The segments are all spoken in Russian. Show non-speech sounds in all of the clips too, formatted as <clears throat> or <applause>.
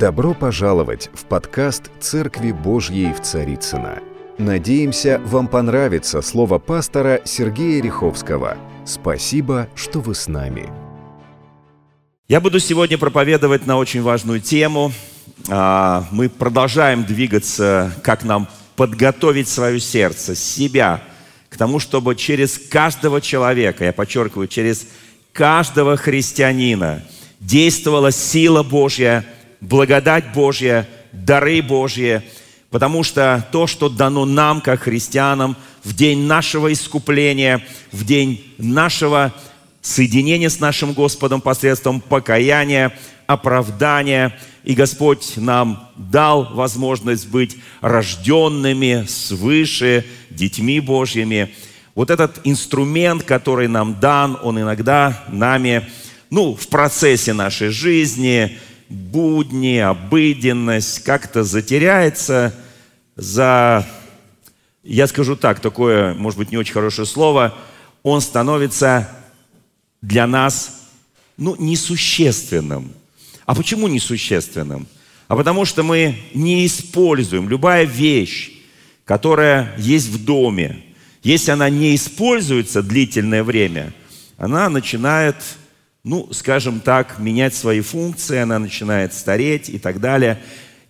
Добро пожаловать в подкаст «Церкви Божьей в Царицына. Надеемся, вам понравится слово пастора Сергея Риховского. Спасибо, что вы с нами. Я буду сегодня проповедовать на очень важную тему. А, мы продолжаем двигаться, как нам подготовить свое сердце, себя к тому, чтобы через каждого человека, я подчеркиваю, через каждого христианина действовала сила Божья – благодать Божья, дары Божьи, потому что то, что дано нам, как христианам, в день нашего искупления, в день нашего соединения с нашим Господом посредством покаяния, оправдания, и Господь нам дал возможность быть рожденными свыше, детьми Божьими. Вот этот инструмент, который нам дан, он иногда нами, ну, в процессе нашей жизни – будни, обыденность как-то затеряется за, я скажу так, такое, может быть, не очень хорошее слово, он становится для нас, ну, несущественным. А почему несущественным? А потому что мы не используем любая вещь, которая есть в доме, если она не используется длительное время, она начинает ну, скажем так, менять свои функции, она начинает стареть и так далее,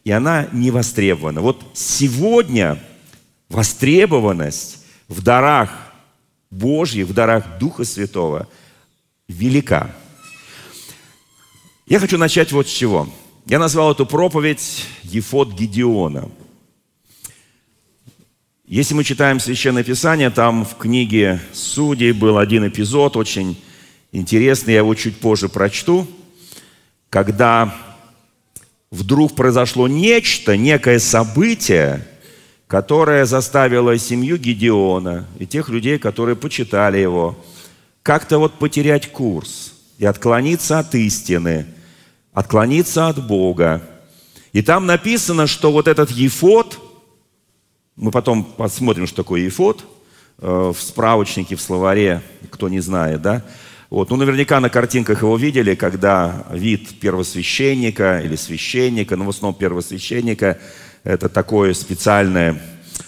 и она не востребована. Вот сегодня востребованность в дарах Божьих, в дарах Духа Святого велика. Я хочу начать вот с чего. Я назвал эту проповедь «Ефот Гедеона». Если мы читаем Священное Писание, там в книге Судей был один эпизод, очень Интересно, я его чуть позже прочту. Когда вдруг произошло нечто, некое событие, которое заставило семью Гедеона и тех людей, которые почитали его, как-то вот потерять курс и отклониться от истины, отклониться от Бога. И там написано, что вот этот Ефот, мы потом посмотрим, что такое Ефот, э, в справочнике, в словаре, кто не знает, да, вот. Ну, наверняка на картинках его видели, когда вид первосвященника или священника, но в основном первосвященника, это такое специальное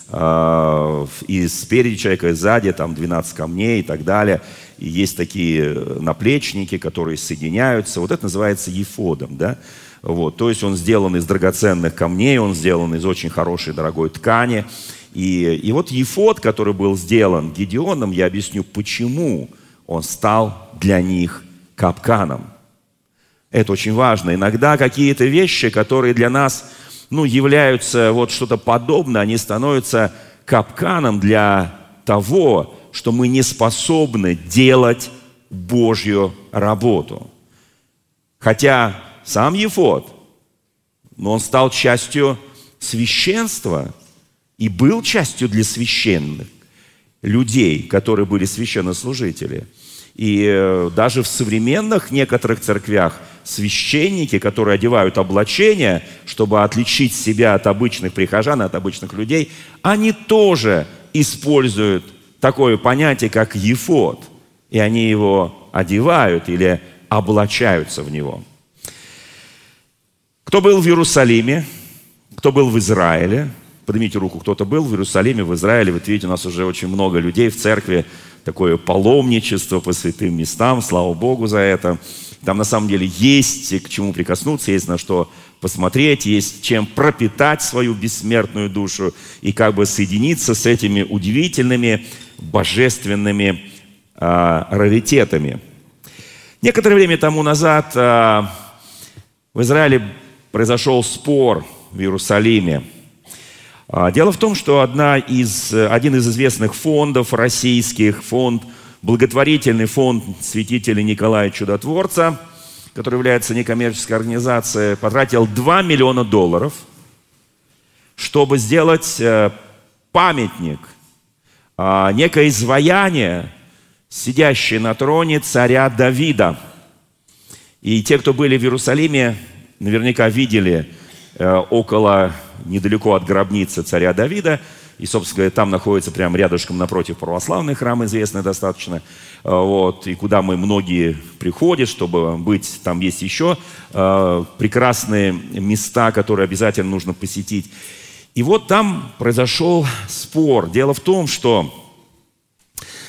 э, и спереди человека, и сзади, там 12 камней и так далее. И есть такие наплечники, которые соединяются. Вот это называется ефодом, да? Вот. То есть он сделан из драгоценных камней, он сделан из очень хорошей дорогой ткани. И, и вот ефод, который был сделан Гедеоном, я объясню, почему – он стал для них капканом. Это очень важно. Иногда какие-то вещи, которые для нас ну, являются вот что-то подобное, они становятся капканом для того, что мы не способны делать Божью работу. Хотя сам Ефот, но он стал частью священства и был частью для священных людей, которые были священнослужители. И э, даже в современных некоторых церквях священники, которые одевают облачения, чтобы отличить себя от обычных прихожан, от обычных людей, они тоже используют такое понятие, как ефот. И они его одевают или облачаются в него. Кто был в Иерусалиме, кто был в Израиле, Поднимите руку, кто-то был в Иерусалиме, в Израиле. Вот видите, у нас уже очень много людей в церкви. Такое паломничество по святым местам. Слава Богу за это. Там на самом деле есть к чему прикоснуться, есть на что посмотреть, есть чем пропитать свою бессмертную душу и как бы соединиться с этими удивительными божественными э, раритетами. Некоторое время тому назад э, в Израиле произошел спор в Иерусалиме – а, дело в том, что одна из, один из известных фондов российских, фонд, благотворительный фонд святителя Николая Чудотворца, который является некоммерческой организацией, потратил 2 миллиона долларов, чтобы сделать э, памятник, а, некое изваяние, сидящее на троне царя Давида. И те, кто были в Иерусалиме, наверняка видели около недалеко от гробницы царя Давида, И, собственно говоря, там находится прямо рядышком напротив православный храм, известный достаточно. А, вот, и куда мы многие приходят, чтобы быть. Там есть еще э, прекрасные места, которые обязательно нужно посетить. И вот там произошел спор. Дело в том, что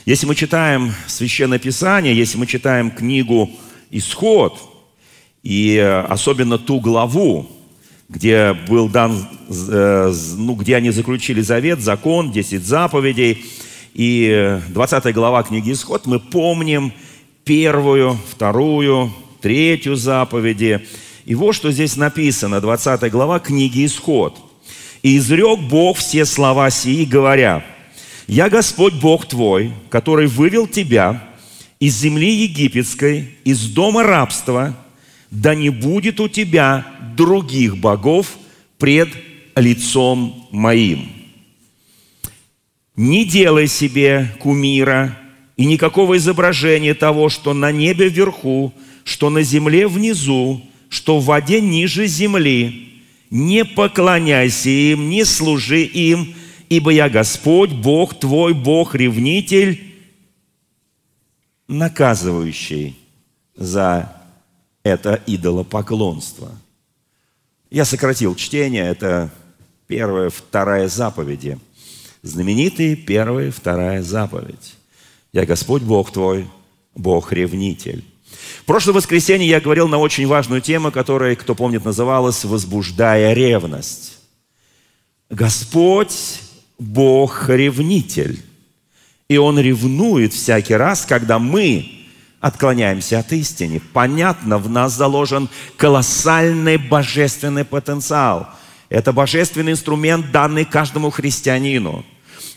если мы читаем Священное Писание, если мы читаем книгу «Исход», и э, особенно ту главу, где был дан, э, ну, где они заключили завет, закон, 10 заповедей, и 20 глава книги «Исход», мы помним первую, вторую, третью заповеди. И вот что здесь написано, 20 глава книги «Исход». «И изрек Бог все слова сии, говоря, «Я Господь Бог твой, который вывел тебя из земли египетской, из дома рабства, да не будет у тебя других богов пред лицом моим. Не делай себе кумира и никакого изображения того, что на небе вверху, что на земле внизу, что в воде ниже земли. Не поклоняйся им, не служи им, ибо я Господь, Бог твой, Бог-ревнитель, наказывающий за это идолопоклонство. Я сократил чтение, это первая, вторая заповеди. Знаменитые первая, вторая заповедь. Я Господь Бог твой, Бог-ревнитель. В прошлое воскресенье я говорил на очень важную тему, которая, кто помнит, называлась «Возбуждая ревность». Господь Бог-ревнитель. И Он ревнует всякий раз, когда мы отклоняемся от истины. Понятно, в нас заложен колоссальный божественный потенциал. Это божественный инструмент, данный каждому христианину.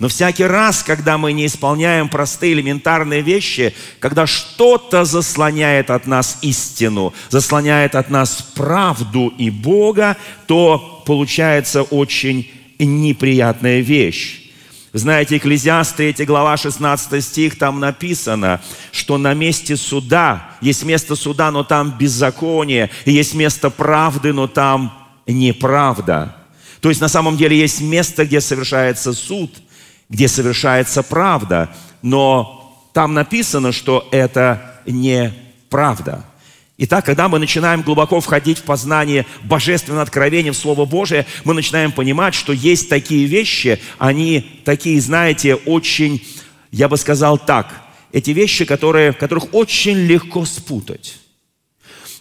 Но всякий раз, когда мы не исполняем простые элементарные вещи, когда что-то заслоняет от нас истину, заслоняет от нас правду и Бога, то получается очень неприятная вещь. Знаете, Экклезиаст 3 глава 16 стих, там написано, что на месте суда, есть место суда, но там беззаконие, и есть место правды, но там неправда. То есть на самом деле есть место, где совершается суд, где совершается правда, но там написано, что это неправда. Итак, когда мы начинаем глубоко входить в познание божественного откровения в Слово Божие, мы начинаем понимать, что есть такие вещи, они такие, знаете, очень, я бы сказал так, эти вещи, которые, которых очень легко спутать.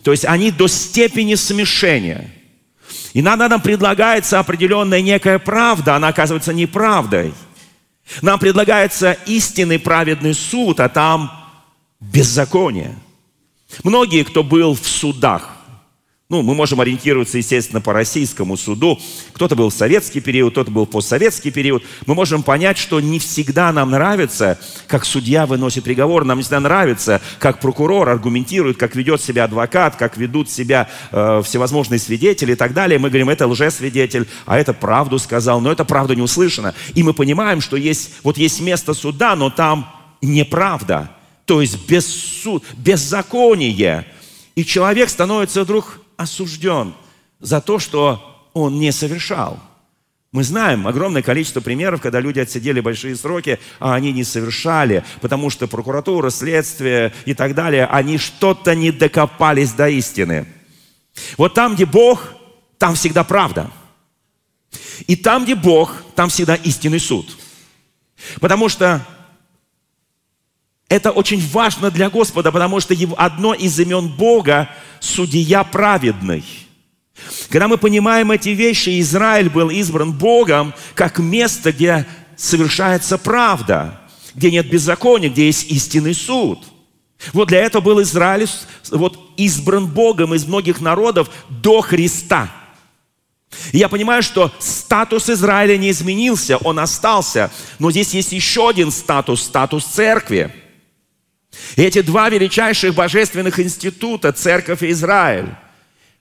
То есть они до степени смешения. И надо нам предлагается определенная некая правда, она оказывается неправдой. Нам предлагается истинный праведный суд, а там беззаконие – Многие, кто был в судах, ну, мы можем ориентироваться, естественно, по российскому суду. Кто-то был в советский период, кто-то был в постсоветский период. Мы можем понять, что не всегда нам нравится, как судья выносит приговор. Нам не всегда нравится, как прокурор аргументирует, как ведет себя адвокат, как ведут себя э, всевозможные свидетели и так далее. Мы говорим, это лжесвидетель, а это правду сказал. Но это правда не услышана. И мы понимаем, что есть, вот есть место суда, но там неправда то есть без суд, беззаконие. И человек становится вдруг осужден за то, что он не совершал. Мы знаем огромное количество примеров, когда люди отсидели большие сроки, а они не совершали, потому что прокуратура, следствие и так далее, они что-то не докопались до истины. Вот там, где Бог, там всегда правда. И там, где Бог, там всегда истинный суд. Потому что это очень важно для Господа, потому что одно из имен Бога – судья праведный. Когда мы понимаем эти вещи, Израиль был избран Богом как место, где совершается правда, где нет беззакония, где есть истинный суд. Вот для этого был Израиль вот, избран Богом из многих народов до Христа. И я понимаю, что статус Израиля не изменился, он остался. Но здесь есть еще один статус, статус церкви – и эти два величайших божественных института, Церковь и Израиль,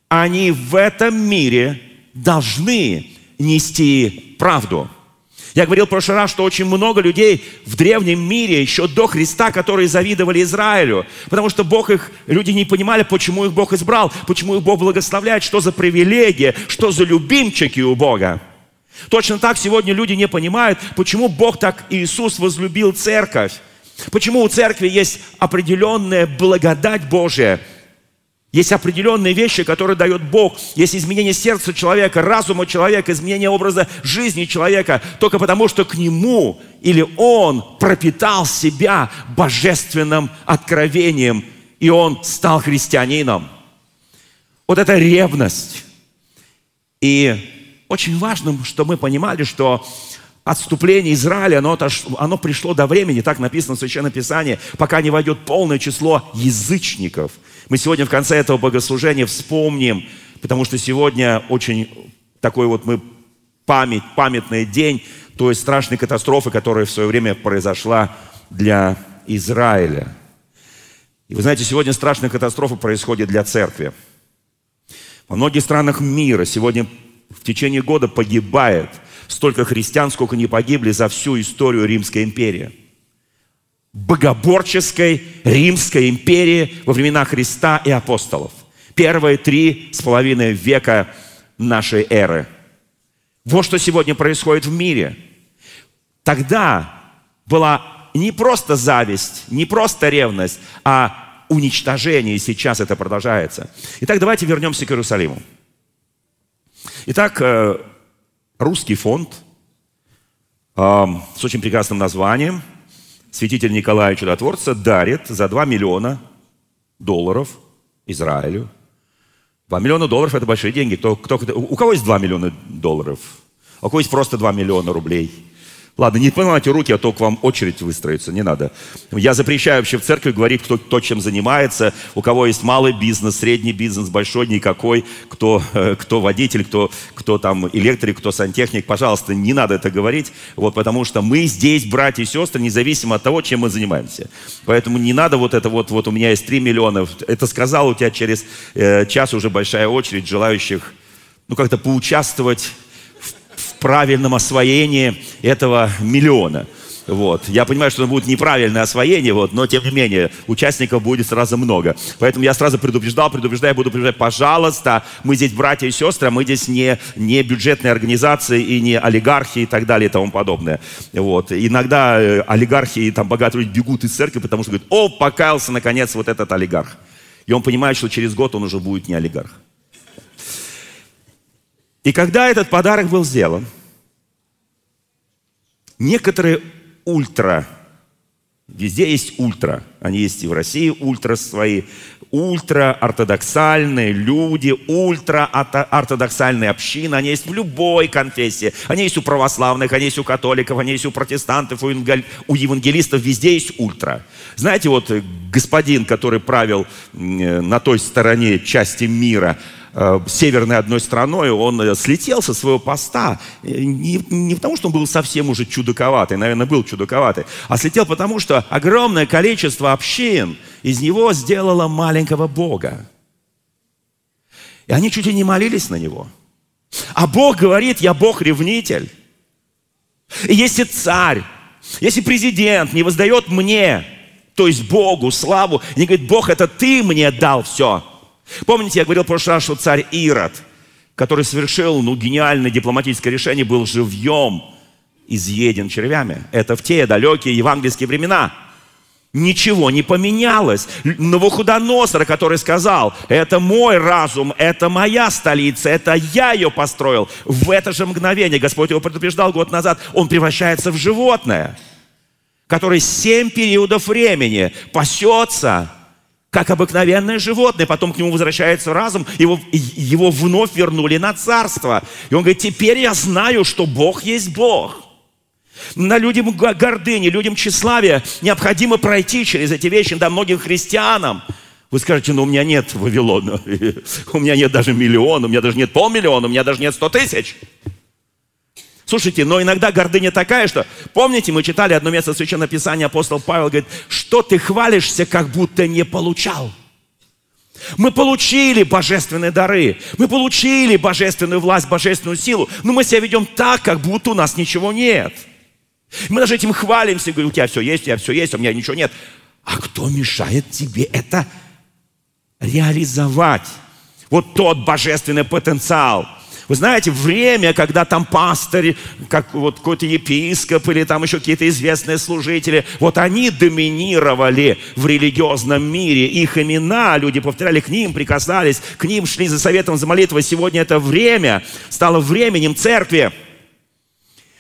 они в этом мире должны нести правду. Я говорил в прошлый раз, что очень много людей в древнем мире, еще до Христа, которые завидовали Израилю, потому что Бог их, люди не понимали, почему их Бог избрал, почему их Бог благословляет, что за привилегия, что за любимчики у Бога. Точно так сегодня люди не понимают, почему Бог так Иисус возлюбил церковь. Почему у церкви есть определенная благодать Божия – есть определенные вещи, которые дает Бог. Есть изменение сердца человека, разума человека, изменение образа жизни человека. Только потому, что к нему или он пропитал себя божественным откровением, и он стал христианином. Вот это ревность. И очень важно, что мы понимали, что отступление Израиля, оно, оно пришло до времени, так написано в Священном Писании, пока не войдет полное число язычников – мы сегодня в конце этого богослужения вспомним, потому что сегодня очень такой вот мы память, памятный день той страшной катастрофы, которая в свое время произошла для Израиля. И вы знаете, сегодня страшная катастрофа происходит для церкви. Во многих странах мира сегодня в течение года погибает столько христиан, сколько не погибли за всю историю Римской империи – богоборческой Римской империи во времена Христа и апостолов. Первые три с половиной века нашей эры. Вот что сегодня происходит в мире. Тогда была не просто зависть, не просто ревность, а уничтожение, и сейчас это продолжается. Итак, давайте вернемся к Иерусалиму. Итак, э, русский фонд э, с очень прекрасным названием – святитель Николая Чудотворца дарит за 2 миллиона долларов Израилю. 2 миллиона долларов – это большие деньги. Кто, кто, у кого есть 2 миллиона долларов? У кого есть просто 2 миллиона рублей? Ладно, не поднимайте руки, а то к вам очередь выстроится, не надо. Я запрещаю вообще в церкви говорить, кто, кто чем занимается, у кого есть малый бизнес, средний бизнес, большой, никакой, кто, э, кто водитель, кто, кто там электрик, кто сантехник. Пожалуйста, не надо это говорить, вот, потому что мы здесь, братья и сестры, независимо от того, чем мы занимаемся. Поэтому не надо вот это вот, вот у меня есть 3 миллиона, это сказал, у тебя через э, час уже большая очередь желающих, ну, как-то поучаствовать правильном освоении этого миллиона. Вот. Я понимаю, что это будет неправильное освоение, вот, но тем не менее участников будет сразу много. Поэтому я сразу предупреждал, предупреждаю, буду предупреждать, пожалуйста, мы здесь братья и сестры, мы здесь не, не бюджетные организации и не олигархи и так далее и тому подобное. Вот. Иногда э, олигархи и там богатые люди бегут из церкви, потому что говорят, о, покаялся наконец вот этот олигарх. И он понимает, что через год он уже будет не олигарх. И когда этот подарок был сделан, некоторые ультра, везде есть ультра, они есть и в России ультра свои, ультра-ортодоксальные люди, ультра-ортодоксальные общины, они есть в любой конфессии. Они есть у православных, они есть у католиков, они есть у протестантов, у евангелистов, везде есть ультра. Знаете, вот господин, который правил на той стороне части мира, Э, северной одной страной, он э, слетел со своего поста. Не, не потому, что он был совсем уже чудаковатый, наверное, был чудаковатый, а слетел потому, что огромное количество общин из него сделало маленького Бога. И они чуть ли не молились на него. А Бог говорит, я Бог-ревнитель. И если царь, если президент не воздает мне, то есть Богу, славу, не говорит, Бог, это ты мне дал все – Помните, я говорил в прошлый раз, что царь Ирод, который совершил ну, гениальное дипломатическое решение, был живьем изъеден червями. Это в те далекие евангельские времена. Ничего не поменялось. Новохудоносор, который сказал, это мой разум, это моя столица, это я ее построил. В это же мгновение, Господь его предупреждал год назад, он превращается в животное, которое семь периодов времени пасется как обыкновенное животное. Потом к нему возвращается разум, его, его вновь вернули на царство. И он говорит, теперь я знаю, что Бог есть Бог. На людям гордыни, людям тщеславия необходимо пройти через эти вещи, да, многим христианам. Вы скажете, ну у меня нет Вавилона, <laughs> у меня нет даже миллиона, у меня даже нет полмиллиона, у меня даже нет сто тысяч. Слушайте, но иногда гордыня такая, что... Помните, мы читали одно место Священного Писания, апостол Павел говорит, что ты хвалишься, как будто не получал. Мы получили божественные дары, мы получили божественную власть, божественную силу, но мы себя ведем так, как будто у нас ничего нет. Мы даже этим хвалимся, говорим, у тебя все есть, у тебя все есть, а у меня ничего нет. А кто мешает тебе это реализовать? Вот тот божественный потенциал – Вы знаете, время, когда там пастырь, как вот какой-то епископ или там еще какие-то известные служители, вот они доминировали в религиозном мире. Их имена, люди повторяли к ним, прикасались, к ним шли за советом, за молитвой. Сегодня это время стало временем церкви.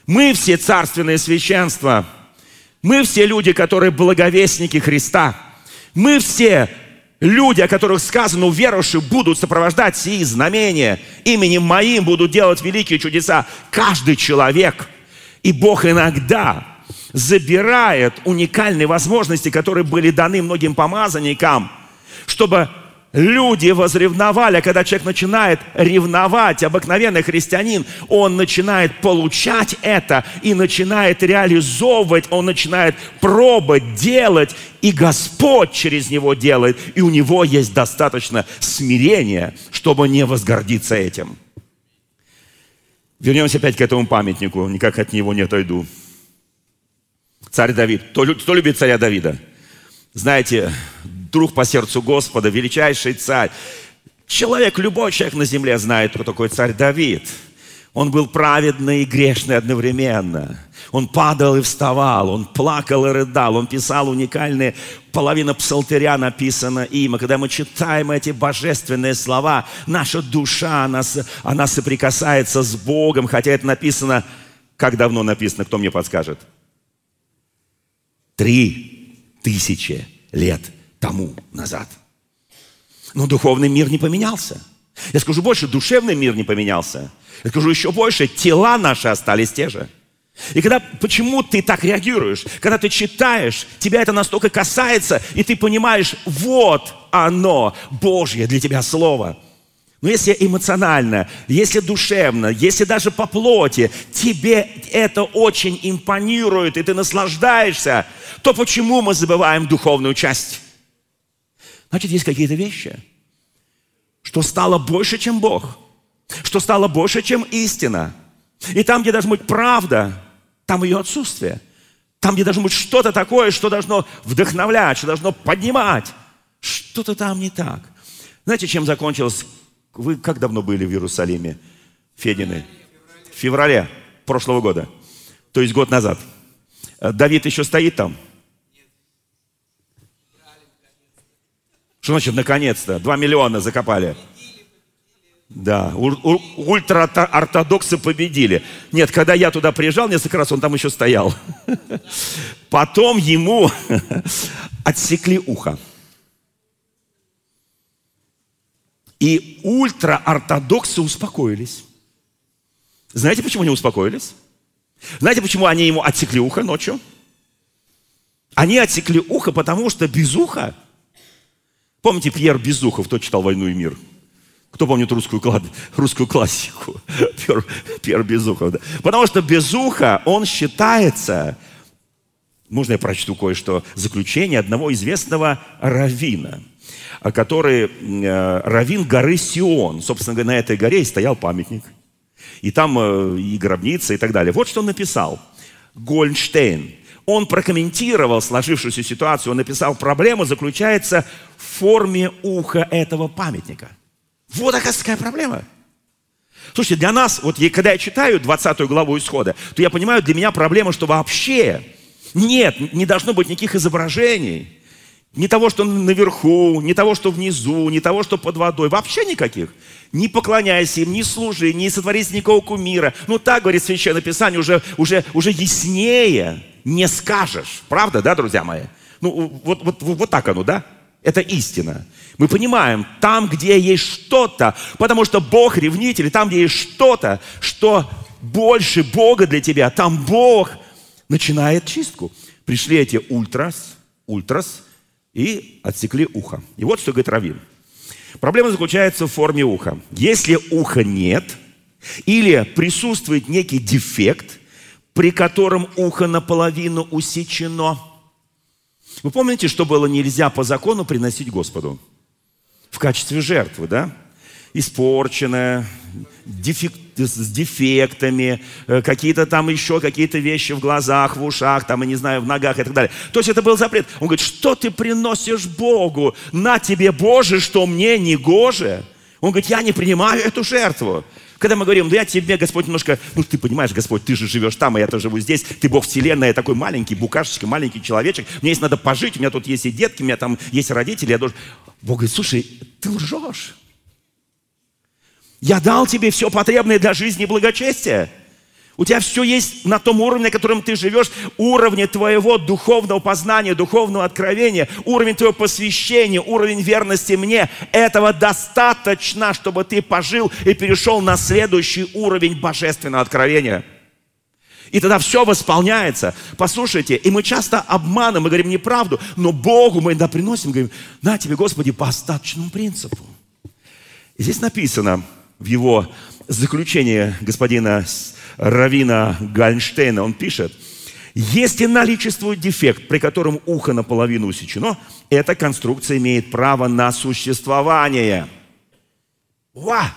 Мы все царственное священство. Мы все люди, которые благовестники Христа. Мы все Люди, о которых сказано, уверовавшие будут сопровождать сии знамения. Именем моим будут делать великие чудеса. Каждый человек. И Бог иногда забирает уникальные возможности, которые были даны многим помазанникам, чтобы Люди возревновали, а когда человек начинает ревновать, обыкновенный христианин, он начинает получать это и начинает реализовывать, он начинает пробовать, делать, и Господь через него делает, и у него есть достаточно смирения, чтобы не возгордиться этим. Вернемся опять к этому памятнику, никак от него не отойду. Царь Давид. Кто, любит царя Давида? Знаете, друг по сердцу Господа, величайший царь. Человек, любой человек на земле знает, кто такой царь Давид. Он был праведный и грешный одновременно. Он падал и вставал, он плакал и рыдал, он писал уникальные, половина псалтыря написана им. И когда мы читаем эти божественные слова, наша душа, она, она соприкасается с Богом, хотя это написано, как давно написано, кто мне подскажет? Три тысячи лет тому назад. Но духовный мир не поменялся. Я скажу больше, душевный мир не поменялся. Я скажу еще больше, тела наши остались те же. И когда, почему ты так реагируешь? Когда ты читаешь, тебя это настолько касается, и ты понимаешь, вот оно, Божье для тебя Слово. Но если эмоционально, если душевно, если даже по плоти тебе это очень импонирует, и ты наслаждаешься, то почему мы забываем духовную часть? Значит, есть какие-то вещи, что стало больше, чем Бог, что стало больше, чем истина. И там, где должна быть правда, там ее отсутствие. Там, где должно быть что-то такое, что должно вдохновлять, что должно поднимать. Что-то там не так. Знаете, чем закончилось? Вы как давно были в Иерусалиме, Федины? В феврале прошлого года. То есть год назад. Давид еще стоит там? Что значит наконец-то? Два миллиона закопали. Да, ультраортодоксы победили. Нет, когда я туда приезжал несколько раз, он там еще стоял. <laughs> Потом ему <laughs> отсекли ухо. И ультраортодоксы успокоились. Знаете, почему они успокоились? Знаете, почему они ему отсекли ухо ночью? Они отсекли ухо, потому что без уха Помните, Пьер Безухов, кто читал «Войну и мир»? Кто помнит русскую, русскую классику? <laughs> Пьер, Пьер Безухов. Да? Потому что Безуха, он считается, можно я прочту кое-что, заключение одного известного равина, который э, равин горы Сион. Собственно говоря, на этой горе и стоял памятник. И там э, и гробница и так далее. Вот что он написал. Гольнштейн он прокомментировал сложившуюся ситуацию, он написал, проблема заключается в форме уха этого памятника. Вот какая проблема. Слушайте, для нас, вот когда я читаю 20 главу Исхода, то я понимаю, для меня проблема, что вообще нет, не должно быть никаких изображений. Ни того, что наверху, ни того, что внизу, ни того, что под водой. Вообще никаких. Не поклоняйся им, не служи, не сотворись никакого кумира. Ну так, говорит Священное Писание, уже, уже, уже яснее не скажешь. Правда, да, друзья мои? Ну, вот, вот, вот так оно, да? Это истина. Мы понимаем, там, где есть что-то, потому что Бог ревнитель, там, где есть что-то, что больше Бога для тебя, там Бог начинает чистку. Пришли эти ультрас, ультрас, и отсекли ухо. И вот что говорит Равин. Проблема заключается в форме уха. Если уха нет, или присутствует некий дефект – при котором ухо наполовину усечено. Вы помните, что было нельзя по закону приносить Господу? В качестве жертвы, да? Испорченное, дефект, с дефектами, э, какие-то там еще какие-то вещи в глазах, в ушах, там, я не знаю, в ногах и так далее. То есть это был запрет. Он говорит, что ты приносишь Богу? На тебе, Боже, что мне не гоже? Он говорит, я не принимаю эту жертву. Когда мы говорим, ну я тебе, Господь, немножко, ну ты понимаешь, Господь, ты же живешь там, а я тоже живу здесь, ты Бог Вселенной, я такой маленький, букашечка, маленький человечек, мне есть надо пожить, у меня тут есть и детки, у меня там есть родители, я должен... Бог говорит, слушай, ты лжешь. Я дал тебе все потребное для жизни и благочестия. У тебя все есть на том уровне, на котором ты живешь, уровне твоего духовного познания, духовного откровения, уровень твоего посвящения, уровень верности мне. Этого достаточно, чтобы ты пожил и перешел на следующий уровень божественного откровения. И тогда все восполняется. Послушайте, и мы часто обманываем, мы говорим неправду, но Богу мы иногда приносим, говорим, на тебе, Господи, по остаточному принципу. И здесь написано в его заключении господина Равина Гальнштейна, он пишет, если наличествует дефект, при котором ухо наполовину усечено, эта конструкция имеет право на существование. Ва!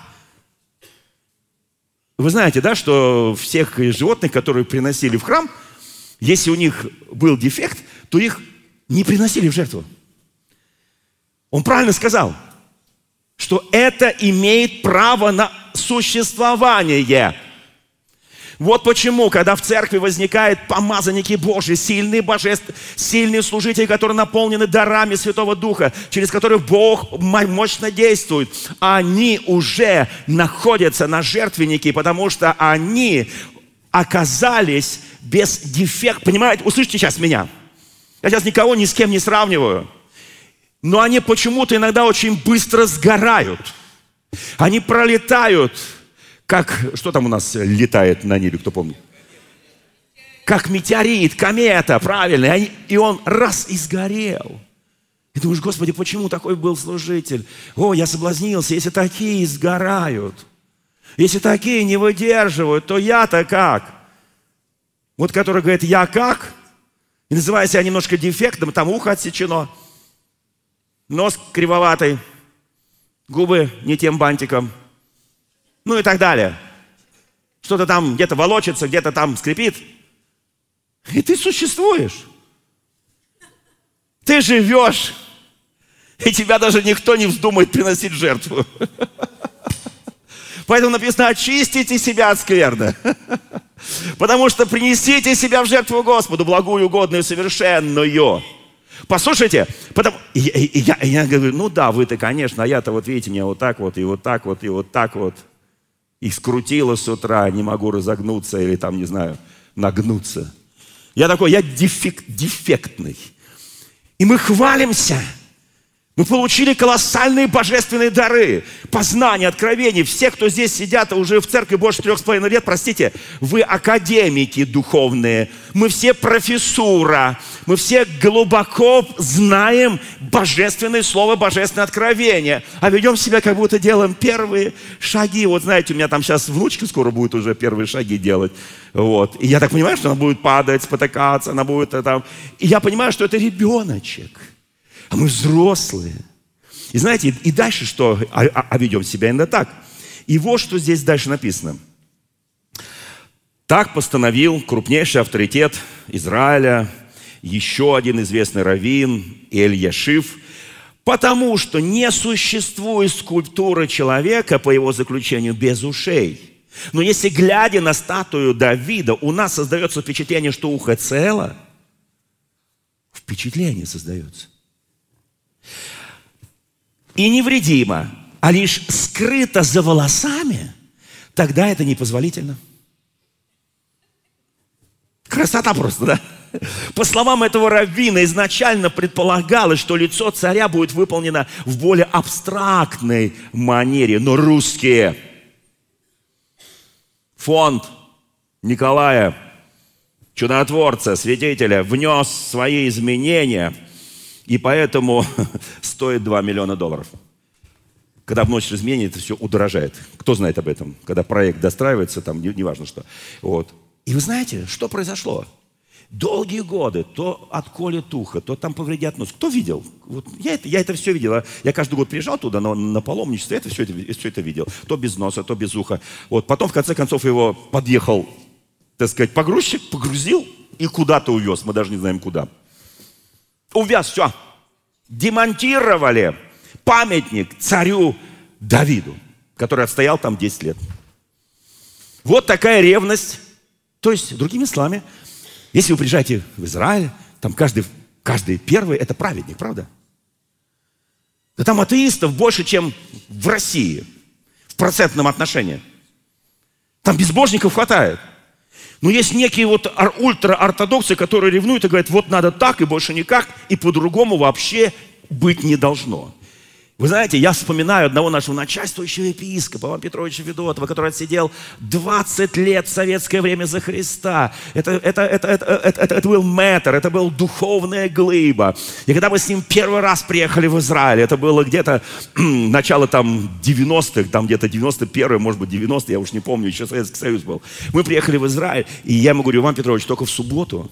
Вы знаете, да, что всех животных, которые приносили в храм, если у них был дефект, то их не приносили в жертву. Он правильно сказал, что это имеет право на существование. Вот почему, когда в церкви возникают помазанники Божьи, сильные божества, сильные служители, которые наполнены дарами Святого Духа, через которых Бог мощно действует, они уже находятся на жертвеннике, потому что они оказались без дефекта. Понимаете, услышите сейчас меня. Я сейчас никого ни с кем не сравниваю. Но они почему-то иногда очень быстро сгорают. Они пролетают как, что там у нас летает на небе, кто помнит? Как метеорит, комета, правильно. И он раз и сгорел. И думаешь, Господи, почему такой был служитель? О, я соблазнился, если такие сгорают, если такие не выдерживают, то я-то как? Вот который говорит, я как? И называя себя немножко дефектом, там ухо отсечено, нос кривоватый, губы не тем бантиком – ну и так далее. Что-то там где-то волочится, где-то там скрипит. И ты существуешь. Ты живешь. И тебя даже никто не вздумает приносить жертву. Поэтому написано, очистите себя от скверны. Потому что принесите себя в жертву Господу, благую, угодную, совершенную. Послушайте, потому, и, и, и, я, и я говорю, ну да, вы-то, конечно, а я-то вот видите, меня вот так вот, и вот так вот, и вот так вот. Их скрутило с утра, не могу разогнуться или там, не знаю, нагнуться. Я такой, я дефект, дефектный. И мы хвалимся – мы получили колоссальные божественные дары, познания, откровения. Все, кто здесь сидят уже в церкви больше трех с половиной лет, простите, вы академики духовные, мы все профессура, мы все глубоко знаем божественное слово, божественное откровение, а ведем себя, как будто делаем первые шаги. Вот знаете, у меня там сейчас внучка скоро будет уже первые шаги делать. Вот. И я так понимаю, что она будет падать, спотыкаться, она будет э, там... И я понимаю, что это ребеночек – а мы взрослые. И знаете, и дальше что? А, а, а ведем себя именно так. И вот что здесь дальше написано. Так постановил крупнейший авторитет Израиля, еще один известный раввин Эль Яшив, потому что не существует скульптуры человека, по его заключению, без ушей. Но если, глядя на статую Давида, у нас создается впечатление, что ухо цело, впечатление создается и невредимо, а лишь скрыто за волосами, тогда это непозволительно. Красота просто, да? По словам этого раввина, изначально предполагалось, что лицо царя будет выполнено в более абстрактной манере, но русские. Фонд Николая, чудотворца, свидетеля, внес свои изменения – и поэтому <laughs> стоит 2 миллиона долларов. Когда в ночь это все удорожает. Кто знает об этом? Когда проект достраивается, там неважно не что. Вот. И вы знаете, что произошло? Долгие годы то отколет ухо, то там повредят нос. Кто видел? Вот я, это, я это все видел. Я каждый год приезжал туда но на паломничество, это все, это все это видел. То без носа, то без уха. Вот. Потом, в конце концов, его подъехал, так сказать, погрузчик, погрузил и куда-то увез. Мы даже не знаем куда. Увяз, все. Демонтировали памятник царю Давиду, который отстоял там 10 лет. Вот такая ревность. То есть, другими словами, если вы приезжаете в Израиль, там каждый, каждый первый – это праведник, правда? Да там атеистов больше, чем в России в процентном отношении. Там безбожников хватает. Но есть некие вот ультраортодоксы, которые ревнуют и говорят, вот надо так и больше никак, и по-другому вообще быть не должно. Вы знаете, я вспоминаю одного нашего начальствующего епископа, Ивана Петровича Федотова, который отсидел 20 лет в советское время за Христа. Это, это, это, это, это, это, это был мэтр, это был духовная глыба. И когда мы с ним первый раз приехали в Израиль, это было где-то <clears throat> начало там 90-х, там где-то 91 может быть 90 я уж не помню, еще Советский Союз был. Мы приехали в Израиль, и я ему говорю, Иван Петрович, только в субботу,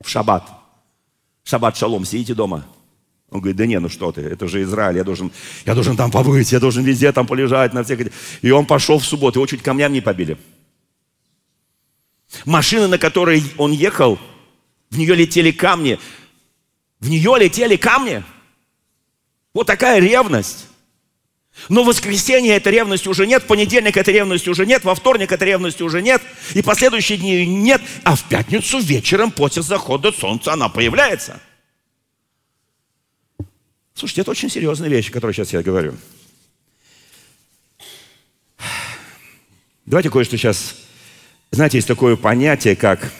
в шаббат, шаббат шалом, сидите дома – он говорит, да не, ну что ты, это же Израиль, я должен, я должен там побыть, я должен везде там полежать на всех. И он пошел в субботу, его чуть камням не побили. Машина, на которой он ехал, в нее летели камни. В нее летели камни. Вот такая ревность. Но в воскресенье этой ревности уже нет, в понедельник этой ревности уже нет, во вторник этой ревности уже нет, и последующие дни нет, а в пятницу вечером после захода солнца она появляется – Слушайте, это очень серьезная вещь, о которой сейчас я говорю. Давайте кое-что сейчас... Знаете, есть такое понятие, как...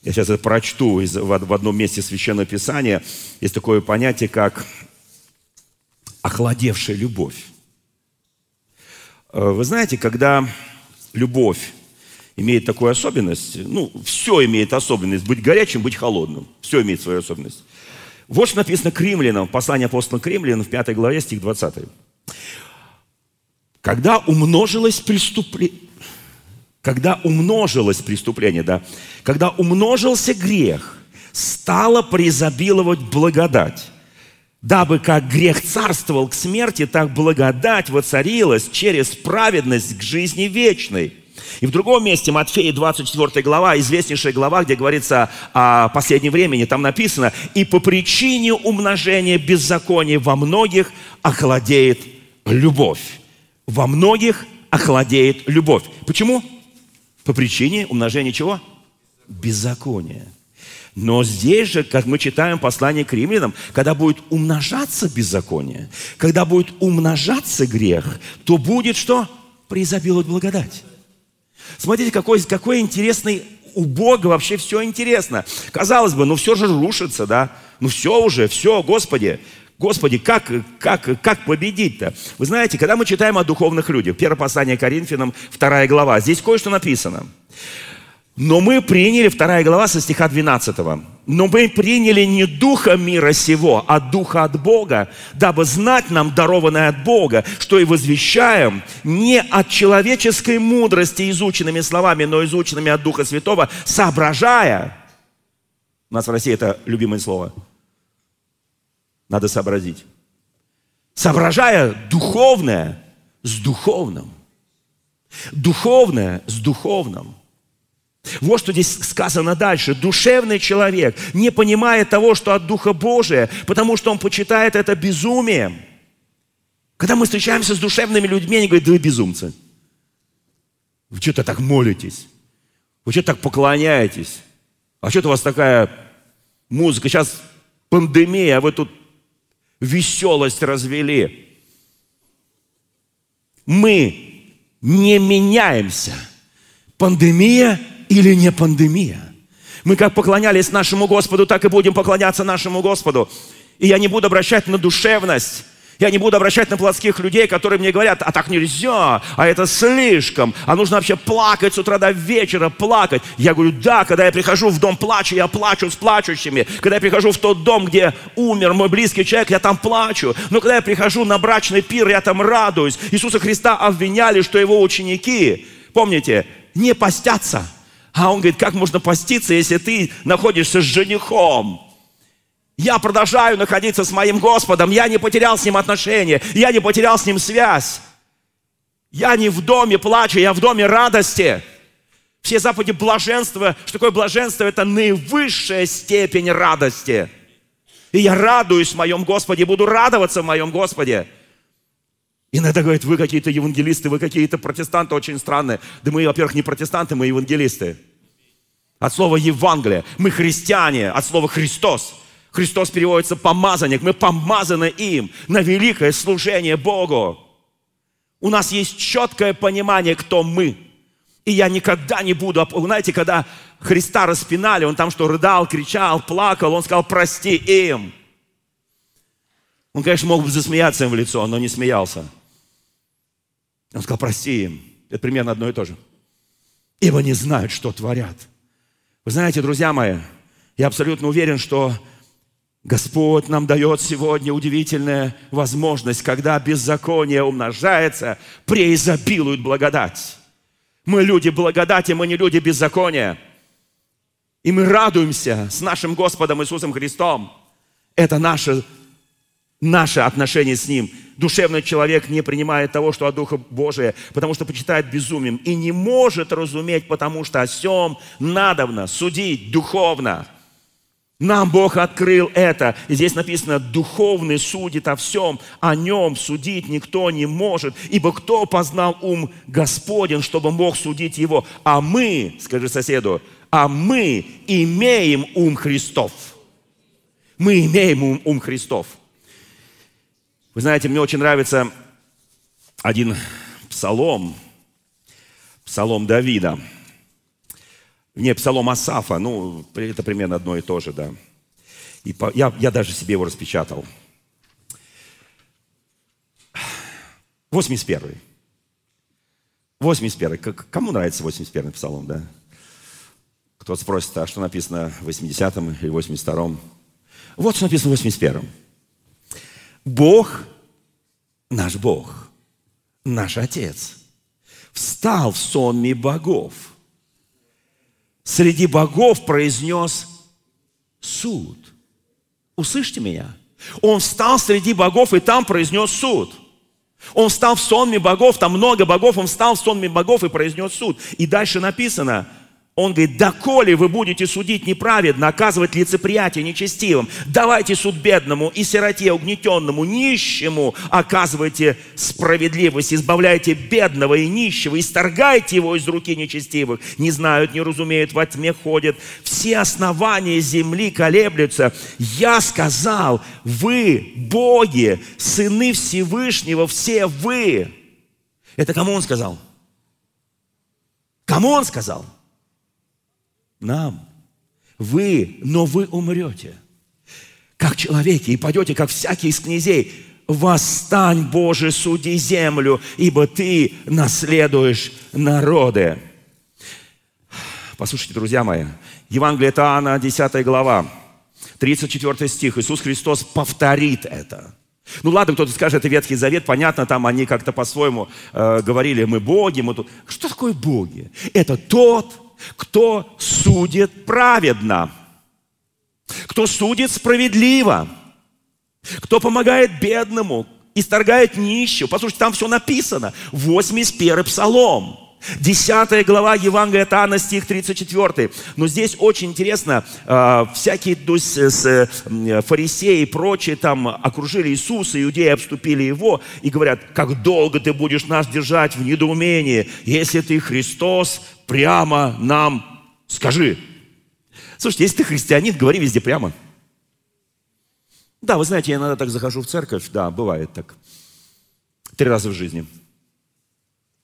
Я сейчас это прочту из, в, в одном месте Священного Писания. Есть такое понятие, как охладевшая любовь. Э, вы знаете, когда любовь имеет такую особенность, ну, все имеет особенность, быть горячим, быть холодным. Все имеет свою особенность. Вот что написано к римлянам, послание апостола к римлянам в 5 главе, стих 20. Когда умножилось преступление, когда умножилось преступление, да, когда умножился грех, стало преизобиловать благодать, дабы как грех царствовал к смерти, так благодать воцарилась через праведность к жизни вечной. И в другом месте, Матфея 24 глава, известнейшая глава, где говорится о последнем времени, там написано, «И по причине умножения беззакония во многих охладеет любовь». Во многих охладеет любовь. Почему? По причине умножения чего? Беззакония. Но здесь же, как мы читаем послание к римлянам, когда будет умножаться беззаконие, когда будет умножаться грех, то будет что? Преизобиловать благодать. Смотрите, какой, какой интересный у Бога вообще все интересно. Казалось бы, ну все же рушится, да? Ну все уже, все, Господи. Господи, как, как, как победить-то? Вы знаете, когда мы читаем о духовных людях, первое послание Коринфянам, вторая глава, здесь кое-что написано. Но мы приняли, вторая глава со стиха 12. Но мы приняли не духа мира сего, а духа от Бога, дабы знать нам, дарованное от Бога, что и возвещаем не от человеческой мудрости изученными словами, но изученными от Духа Святого, соображая. У нас в России это любимое слово. Надо сообразить. Соображая духовное с духовным. Духовное с духовным. Вот что здесь сказано дальше. Душевный человек не понимает того, что от Духа Божия, потому что он почитает это безумием. Когда мы встречаемся с душевными людьми, они говорят, да вы безумцы. Вы что-то так молитесь. Вы что-то так поклоняетесь. А что-то у вас такая музыка. Сейчас пандемия, а вы тут веселость развели. Мы не меняемся. Пандемия или не пандемия. Мы как поклонялись нашему Господу, так и будем поклоняться нашему Господу. И я не буду обращать на душевность. Я не буду обращать на плотских людей, которые мне говорят, а так нельзя, а это слишком, а нужно вообще плакать с утра до вечера, плакать. Я говорю, да, когда я прихожу в дом плача, я плачу с плачущими. Когда я прихожу в тот дом, где умер мой близкий человек, я там плачу. Но когда я прихожу на брачный пир, я там радуюсь. Иисуса Христа обвиняли, что его ученики, помните, не постятся. А он говорит, как можно поститься, если ты находишься с женихом? Я продолжаю находиться с моим Господом, я не потерял с ним отношения, я не потерял с ним связь. Я не в доме плача, я в доме радости. Все заповеди блаженства, что такое блаженство? Это наивысшая степень радости. И я радуюсь в моем Господе, буду радоваться в моем Господе. Иногда говорят, вы какие-то евангелисты, вы какие-то протестанты очень странные. Да мы, во-первых, не протестанты, мы евангелисты. От слова Евангелие. Мы христиане, от слова Христос. Христос переводится помазанник. Мы помазаны им на великое служение Богу. У нас есть четкое понимание, кто мы. И я никогда не буду... Знаете, когда Христа распинали, он там что, рыдал, кричал, плакал, он сказал, прости им. Он, конечно, мог бы засмеяться им в лицо, но не смеялся. Он сказал, прости им. Это примерно одно и то же. Ибо не знают, что творят. Вы знаете, друзья мои, я абсолютно уверен, что Господь нам дает сегодня удивительная возможность, когда беззаконие умножается, преизобилует благодать. Мы люди благодати, мы не люди беззакония. И мы радуемся с нашим Господом Иисусом Христом. Это наше наше отношение с Ним. Душевный человек не принимает того, что от Духа Божия, потому что почитает безумием и не может разуметь, потому что о сем надобно судить духовно. Нам Бог открыл это. И здесь написано, духовный судит о всем, о нем судить никто не может. Ибо кто познал ум Господен, чтобы мог судить его? А мы, скажи соседу, а мы имеем ум Христов. Мы имеем ум, ум Христов. Вы знаете, мне очень нравится один псалом, псалом Давида. Не, псалом Асафа, ну, это примерно одно и то же, да. И по, я, я даже себе его распечатал. 81. 81. Кому нравится 81 псалом, да? Кто спросит, а что написано в 80-м или 82-м? Вот что написано в 81-м. Бог, наш Бог, наш Отец, встал в сонме богов. Среди богов произнес суд. Услышьте меня. Он встал среди богов и там произнес суд. Он встал в сонме богов, там много богов, он встал в сонме богов и произнес суд. И дальше написано – он говорит, доколе вы будете судить неправедно, оказывать лицеприятие нечестивым, давайте суд бедному и сироте, угнетенному, нищему, оказывайте справедливость, избавляйте бедного и нищего, исторгайте его из руки нечестивых. Не знают, не разумеют, во тьме ходят. Все основания земли колеблются. Я сказал, вы, боги, сыны Всевышнего, все вы. Это кому он сказал? Кому он сказал? Нам. Вы, но вы умрете, как человеки, и пойдете, как всякий из князей. Восстань, Боже, суди землю, ибо Ты наследуешь народы. Послушайте, друзья мои, Евангелие от Иоанна, 10 глава, 34 стих. Иисус Христос повторит это. Ну ладно, кто-то скажет, это Ветхий Завет, понятно, там они как-то по-своему э, говорили, мы боги, мы тут. Что такое боги? Это тот, кто судит праведно, кто судит справедливо, кто помогает бедному, исторгает нищего. Послушайте, там все написано. 81 псалом. 10 глава Евангелия от Иоанна, стих 34. Но здесь очень интересно, а, всякие то есть, фарисеи и прочие там окружили Иисуса, иудеи обступили его и говорят, как долго ты будешь нас держать в недоумении, если ты Христос, прямо нам скажи. Слушайте, если ты христианин, говори везде прямо. Да, вы знаете, я иногда так захожу в церковь, да, бывает так. Три раза в жизни.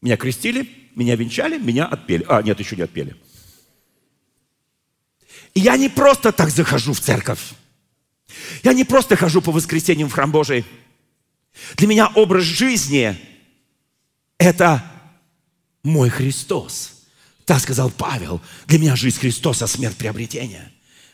Меня крестили, меня венчали, меня отпели. А, нет, еще не отпели. И я не просто так захожу в церковь. Я не просто хожу по воскресеньям в храм Божий. Для меня образ жизни – это мой Христос. Так сказал Павел. Для меня жизнь Христос, а смерть приобретение.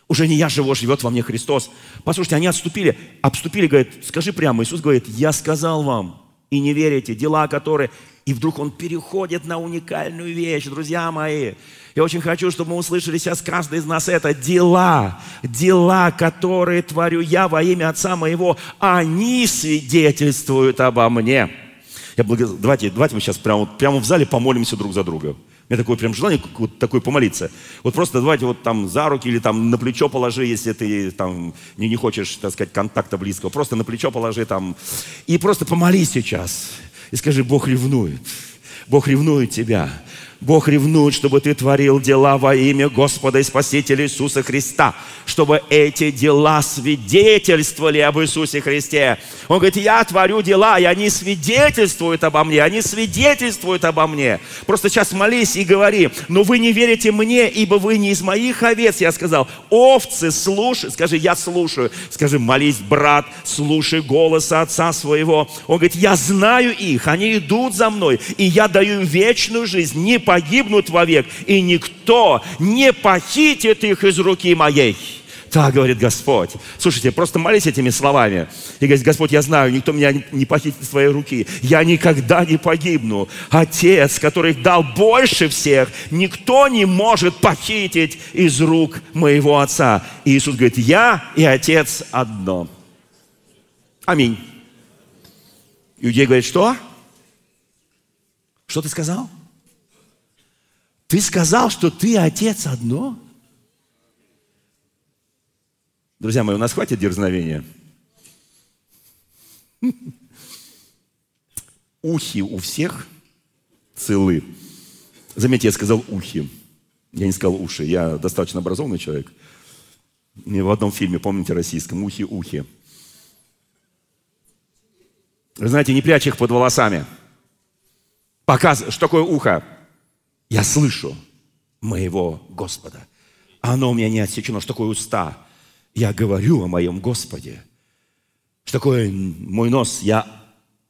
Уже не я живу, живет во мне Христос. Послушайте, они отступили, обступили, говорят, скажи прямо. Иисус говорит, я сказал вам, и не верите, дела, которые... И вдруг он переходит на уникальную вещь, друзья мои. Я очень хочу, чтобы мы услышали сейчас каждый из нас это. Дела, дела, которые творю я во имя Отца моего, они свидетельствуют обо мне. Я благо... давайте, давайте мы сейчас прямо, прямо в зале помолимся друг за друга. У меня такое прям желание вот такое помолиться. Вот просто давайте вот там за руки или там на плечо положи, если ты там не, не хочешь, так сказать, контакта близкого. Просто на плечо положи там. И просто помолись сейчас. И скажи, Бог ревнует. Бог ревнует тебя. Бог ревнует, чтобы ты творил дела во имя Господа и Спасителя Иисуса Христа, чтобы эти дела свидетельствовали об Иисусе Христе. Он говорит, я творю дела, и они свидетельствуют обо мне, они свидетельствуют обо мне. Просто сейчас молись и говори, но вы не верите мне, ибо вы не из моих овец. Я сказал, овцы, слушай, скажи, я слушаю. Скажи, молись, брат, слушай голоса отца своего. Он говорит, я знаю их, они идут за мной, и я даю им вечную жизнь, не по погибнут вовек, и никто не похитит их из руки моей. Так говорит Господь. Слушайте, просто молись этими словами. И говорит, Господь, я знаю, никто меня не похитит из твоей руки. Я никогда не погибну. Отец, который дал больше всех, никто не может похитить из рук моего Отца. И Иисус говорит, я и Отец одно. Аминь. Иудей говорит, что? Что ты сказал? Ты сказал, что ты отец одно? Друзья мои, у нас хватит дерзновения. Ухи у всех целы. Заметьте, я сказал ухи. Я не сказал уши. Я достаточно образованный человек. И в одном фильме, помните, российском, ухи-ухи. Вы знаете, не прячь их под волосами. Показывай, что такое ухо. Я слышу моего Господа. Оно у меня не отсечено. Что такое уста? Я говорю о моем Господе. Что такое мой нос? Я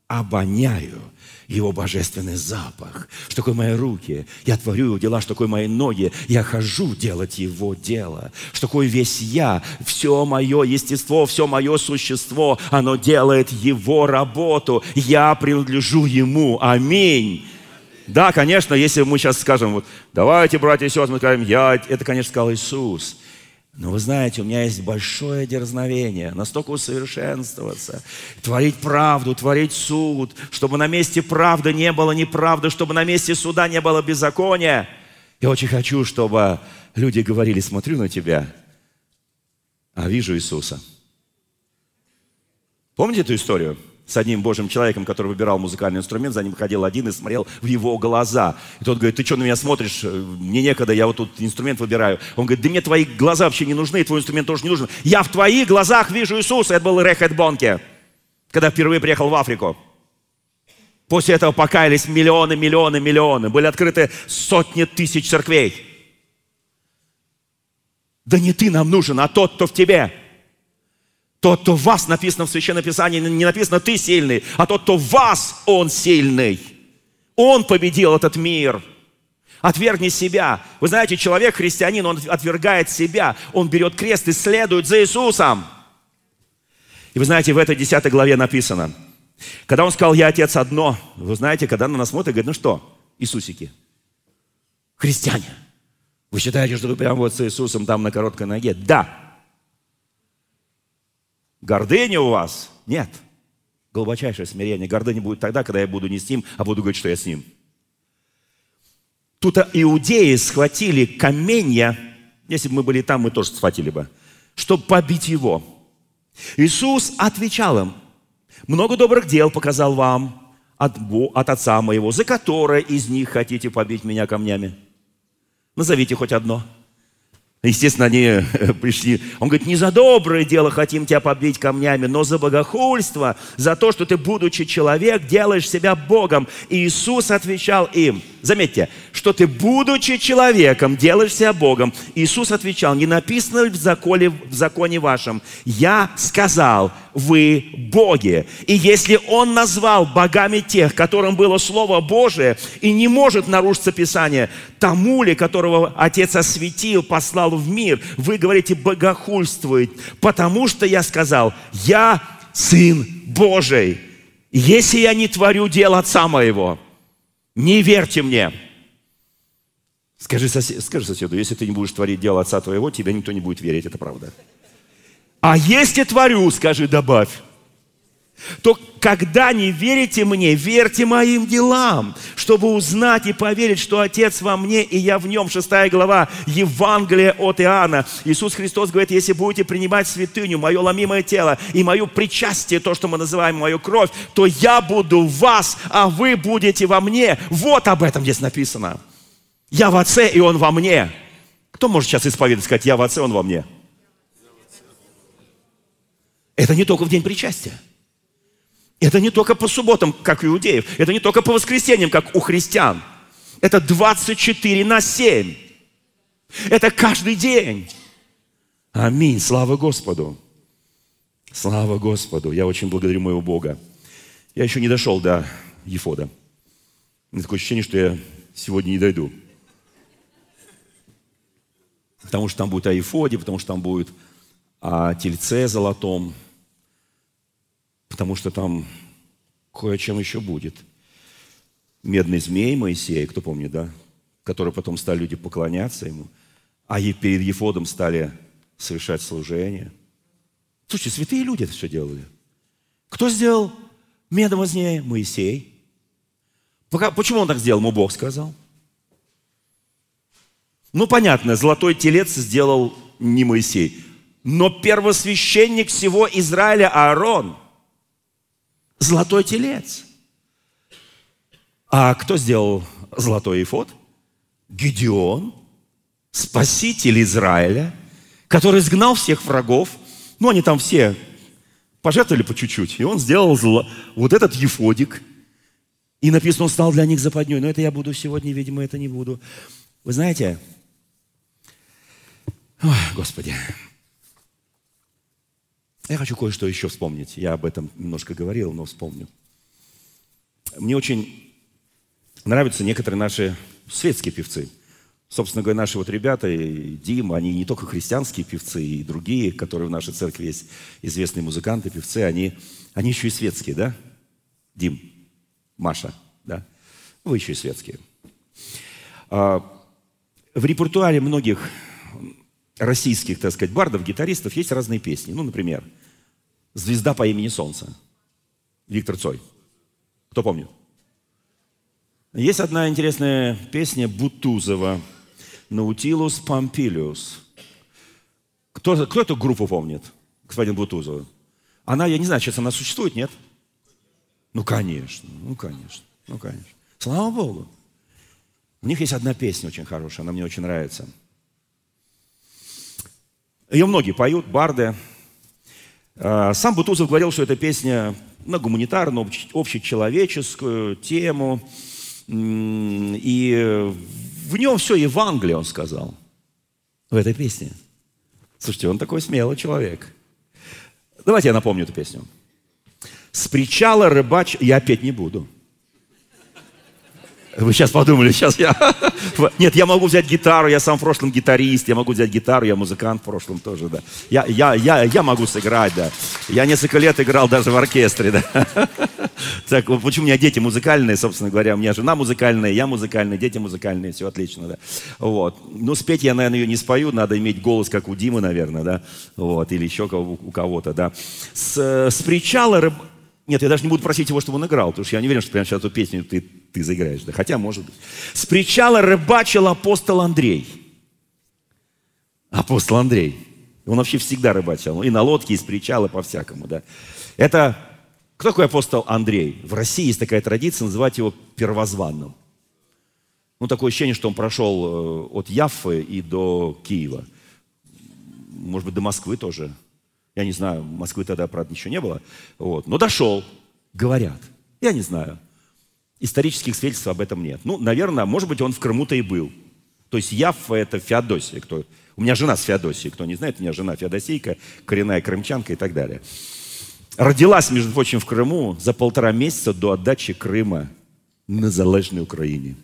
обоняю его божественный запах. Что такое мои руки? Я творю его дела. Что такое мои ноги? Я хожу делать его дело. Что такое весь я? Все мое естество, все мое существо, оно делает его работу. Я принадлежу ему. Аминь. Да, конечно, если мы сейчас скажем, вот, давайте, братья и сестры, мы скажем, я, это, конечно, сказал Иисус. Но вы знаете, у меня есть большое дерзновение, настолько усовершенствоваться, творить правду, творить суд, чтобы на месте правды не было неправды, чтобы на месте суда не было беззакония. Я очень хочу, чтобы люди говорили, смотрю на тебя, а вижу Иисуса. Помните эту историю? С одним Божьим человеком, который выбирал музыкальный инструмент, за ним ходил один и смотрел в его глаза. И тот говорит, ты что на меня смотришь? Мне некогда, я вот тут инструмент выбираю. Он говорит, да мне твои глаза вообще не нужны, и твой инструмент тоже не нужен. Я в твоих глазах вижу Иисуса. Это был Рехет Бонке, когда впервые приехал в Африку. После этого покаялись миллионы, миллионы, миллионы. Были открыты сотни тысяч церквей. Да не ты нам нужен, а тот, кто в тебе – тот, кто в вас написано в Священном Писании, не написано «ты сильный», а тот, кто в вас, он сильный. Он победил этот мир. Отвергни себя. Вы знаете, человек, христианин, он отвергает себя. Он берет крест и следует за Иисусом. И вы знаете, в этой 10 главе написано, когда он сказал, я отец одно, вы знаете, когда на нас смотрят, говорит, ну что, Иисусики, христиане, вы считаете, что вы прямо вот с Иисусом там на короткой ноге? Да, Гордыни у вас? Нет. Глубочайшее смирение. Гордыня будет тогда, когда я буду не с ним, а буду говорить, что я с ним. Тут иудеи схватили каменья, если бы мы были там, мы тоже схватили бы, чтобы побить его. Иисус отвечал им, много добрых дел показал вам от, от Отца моего, за которое из них хотите побить меня камнями. Назовите хоть одно – Естественно, они э, пришли. Он говорит, не за доброе дело хотим тебя побить камнями, но за богохульство, за то, что ты, будучи человек, делаешь себя Богом. И Иисус отвечал им, заметьте, что ты, будучи человеком, делаешь себя Богом. Иисус отвечал, не написано в законе, в законе вашем, я сказал, вы боги. И если Он назвал богами тех, которым было Слово Божие, и не может нарушиться Писание, тому ли, которого Отец осветил, послал в мир, вы говорите, богохульствует, потому что я сказал, я Сын Божий. Если я не творю дел Отца моего, не верьте мне. Скажи, сосед, скажи соседу, если ты не будешь творить дело Отца твоего, тебя никто не будет верить, это правда. А если творю, скажи, добавь. То когда не верите мне, верьте моим делам, чтобы узнать и поверить, что Отец во мне и я в нем. Шестая глава Евангелия от Иоанна. Иисус Христос говорит, если будете принимать святыню, мое ломимое тело и мое причастие, то, что мы называем мою кровь, то я буду в вас, а вы будете во мне. Вот об этом здесь написано. Я в Отце, и Он во мне. Кто может сейчас исповедовать, сказать, я в Отце, Он во мне? Это не только в день причастия. Это не только по субботам, как у иудеев. Это не только по воскресеньям, как у христиан. Это 24 на 7. Это каждый день. Аминь. Слава Господу. Слава Господу. Я очень благодарю моего Бога. Я еще не дошел до Ефода. У меня такое ощущение, что я сегодня не дойду. Потому что там будет о Ефоде, потому что там будет о тельце золотом, потому что там кое чем еще будет. Медный змей Моисея, кто помнит, да? Который потом стали люди поклоняться ему, а перед Ефодом стали совершать служение. Слушайте, святые люди это все делали. Кто сделал медного змея? Моисей. Почему он так сделал? Ему Бог сказал. Ну, понятно, золотой телец сделал не Моисей. Но первосвященник всего Израиля Аарон – золотой телец. А кто сделал золотой эфод? Гедеон, спаситель Израиля, который изгнал всех врагов. Ну, они там все пожертвовали по чуть-чуть. И он сделал зло, вот этот ефодик. И написано, он стал для них западней. Но это я буду сегодня, видимо, это не буду. Вы знаете, Ой, Господи, я хочу кое-что еще вспомнить. Я об этом немножко говорил, но вспомню. Мне очень нравятся некоторые наши светские певцы. Собственно говоря, наши вот ребята, и Дима, они не только христианские певцы, и другие, которые в нашей церкви есть известные музыканты, певцы, они, они еще и светские, да? Дим, Маша, да? Вы еще и светские. А, в репертуаре многих российских, так сказать, бардов, гитаристов есть разные песни. Ну, например, «Звезда по имени Солнце» Виктор Цой. Кто помнит? Есть одна интересная песня Бутузова «Наутилус Помпилиус». Кто, кто эту группу помнит, господин Бутузова? Она, я не знаю, сейчас она существует, нет? Ну, конечно, ну, конечно, ну, конечно. Слава Богу. У них есть одна песня очень хорошая, она мне очень нравится – ее многие поют, барды. А, сам Бутузов говорил, что эта песня на гуманитарную, общечеловеческую тему. И в нем все Евангелие, он сказал, в этой песне. Слушайте, он такой смелый человек. Давайте я напомню эту песню. С причала рыбач... Я петь не буду. Вы сейчас подумали, сейчас я... <laughs> Нет, я могу взять гитару, я сам в прошлом гитарист, я могу взять гитару, я музыкант в прошлом тоже, да. Я, я, я, я могу сыграть, да. Я несколько лет играл даже в оркестре, да. <laughs> Так, почему у меня дети музыкальные, собственно говоря, у меня жена музыкальная, я музыкальный, дети музыкальные, все отлично, да. Вот. Ну, спеть я, наверное, ее не спою, надо иметь голос, как у Димы, наверное, да. Вот, или еще у кого-то, да. С, с причала рыб... Нет, я даже не буду просить его, чтобы он играл, потому что я не уверен, что прямо сейчас эту песню ты, ты заиграешь. Да, хотя, может быть. С причала рыбачил апостол Андрей. Апостол Андрей. Он вообще всегда рыбачил. И на лодке, и с причала, по-всякому. Да. Это кто такой апостол Андрей? В России есть такая традиция называть его первозванным. Ну, такое ощущение, что он прошел э, от Яффы и до Киева. Может быть, до Москвы тоже я не знаю, Москвы тогда, правда, ничего не было. Вот. Но дошел, говорят. Я не знаю. Исторических свидетельств об этом нет. Ну, наверное, может быть, он в Крыму-то и был. То есть Яффа – это Феодосия. Кто... У меня жена с Феодосии. Кто не знает, у меня жена Феодосийка, коренная крымчанка и так далее. Родилась, между прочим, в Крыму за полтора месяца до отдачи Крыма на залежной Украине.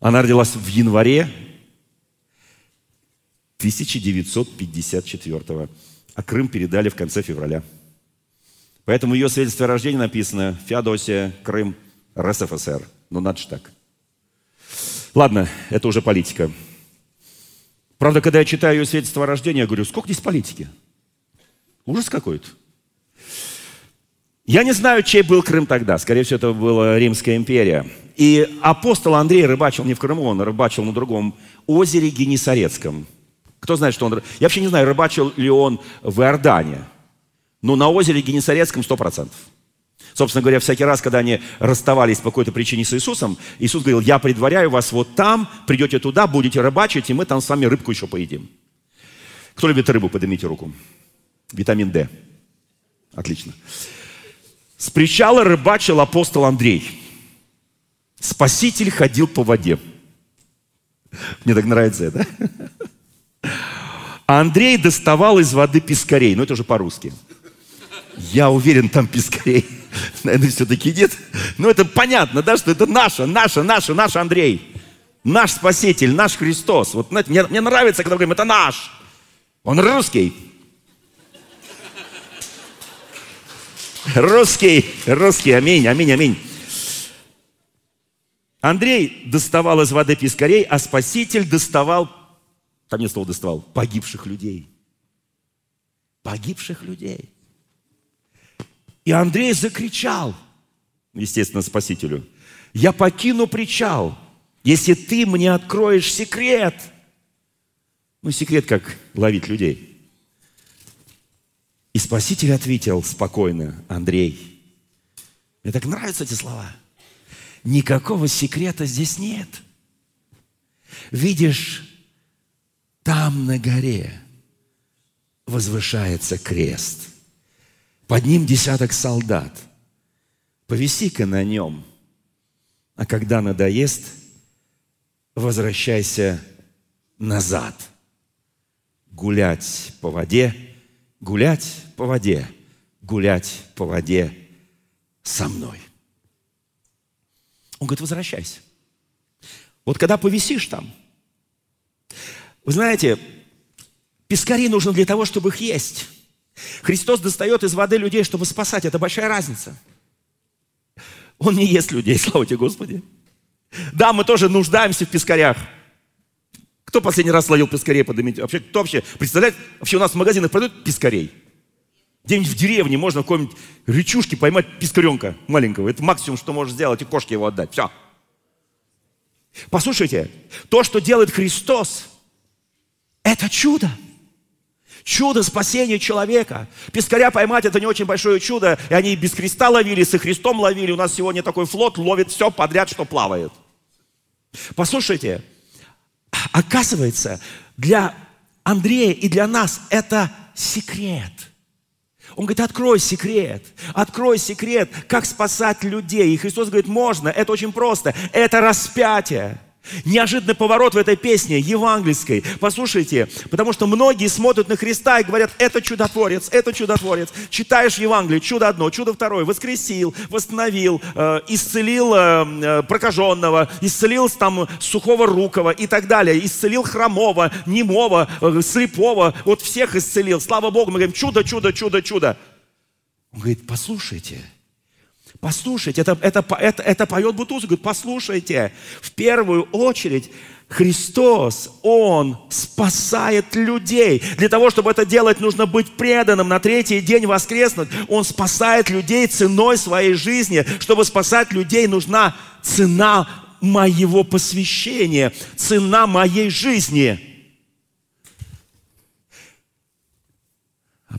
Она родилась в январе 1954 а Крым передали в конце февраля. Поэтому ее свидетельство о рождении написано Феодосия, Крым, РСФСР. Ну, надо же так. Ладно, это уже политика. Правда, когда я читаю ее свидетельство о рождении, я говорю, сколько здесь политики? Ужас какой-то. Я не знаю, чей был Крым тогда. Скорее всего, это была Римская империя. И апостол Андрей рыбачил не в Крыму, он рыбачил на другом озере Генесарецком. Кто знает, что он... Я вообще не знаю, рыбачил ли он в Иордане. Но на озере Генесарецком 100%. Собственно говоря, всякий раз, когда они расставались по какой-то причине с Иисусом, Иисус говорил, я предваряю вас вот там, придете туда, будете рыбачить, и мы там с вами рыбку еще поедим. Кто любит рыбу, поднимите руку. Витамин D. Отлично. С причала рыбачил апостол Андрей. Спаситель ходил по воде. Мне так нравится это. Андрей доставал из воды пескарей. Ну, это уже по-русски. Я уверен, там пескарей, <laughs> наверное, все-таки нет. Но это понятно, да, что это наша, наша, наша, наш Андрей. Наш Спаситель, наш Христос. Вот знаете, мне, мне нравится, когда мы говорим, это наш. Он русский. Русский, русский, аминь, аминь, аминь. Андрей доставал из воды пескарей, а Спаситель доставал, там нет слова доставал, погибших людей. Погибших людей. И Андрей закричал, естественно, Спасителю, я покину причал, если ты мне откроешь секрет. Ну, секрет, как ловить людей. И Спаситель ответил спокойно, Андрей, мне так нравятся эти слова. Никакого секрета здесь нет. Видишь, там на горе возвышается крест – под ним десяток солдат. Повиси-ка на нем. А когда надоест, возвращайся назад. Гулять по воде, гулять по воде, гулять по воде со мной. Он говорит, возвращайся. Вот когда повисишь там, вы знаете, пескари нужно для того, чтобы их есть. Христос достает из воды людей, чтобы спасать. Это большая разница. Он не ест людей, <laughs> слава тебе, Господи. Да, мы тоже нуждаемся в пескарях. Кто последний раз ловил пескарей, поднимите? Вообще, кто вообще, представляет, вообще у нас в магазинах продают пескарей? Где-нибудь в деревне можно в какой-нибудь речушке поймать пескаренка маленького. Это максимум, что можешь сделать, и кошке его отдать. Все. Послушайте, то, что делает Христос, это чудо. Чудо спасения человека. Пескаря поймать это не очень большое чудо. И они без креста ловили, со Христом ловили. У нас сегодня такой флот ловит все подряд, что плавает. Послушайте, оказывается, для Андрея и для нас это секрет. Он говорит, открой секрет, открой секрет, как спасать людей. И Христос говорит, можно, это очень просто, это распятие. Неожиданный поворот в этой песне, евангельской. Послушайте, потому что многие смотрят на Христа и говорят, это чудотворец, это чудотворец. Читаешь Евангелие, чудо одно, чудо второе. Воскресил, восстановил, э, исцелил э, э прокаженного, исцелил там сухого рукого и так далее. Исцелил хромого, немого, э, слепого. Вот всех исцелил. Слава Богу, мы говорим, чудо, чудо, чудо, чудо. Он говорит, послушайте, Послушайте, это, это, это, это поет Бутузов, говорит, послушайте, в первую очередь Христос, Он спасает людей. Для того, чтобы это делать, нужно быть преданным, на третий день воскреснуть. Он спасает людей ценой своей жизни. Чтобы спасать людей, нужна цена моего посвящения, цена моей жизни.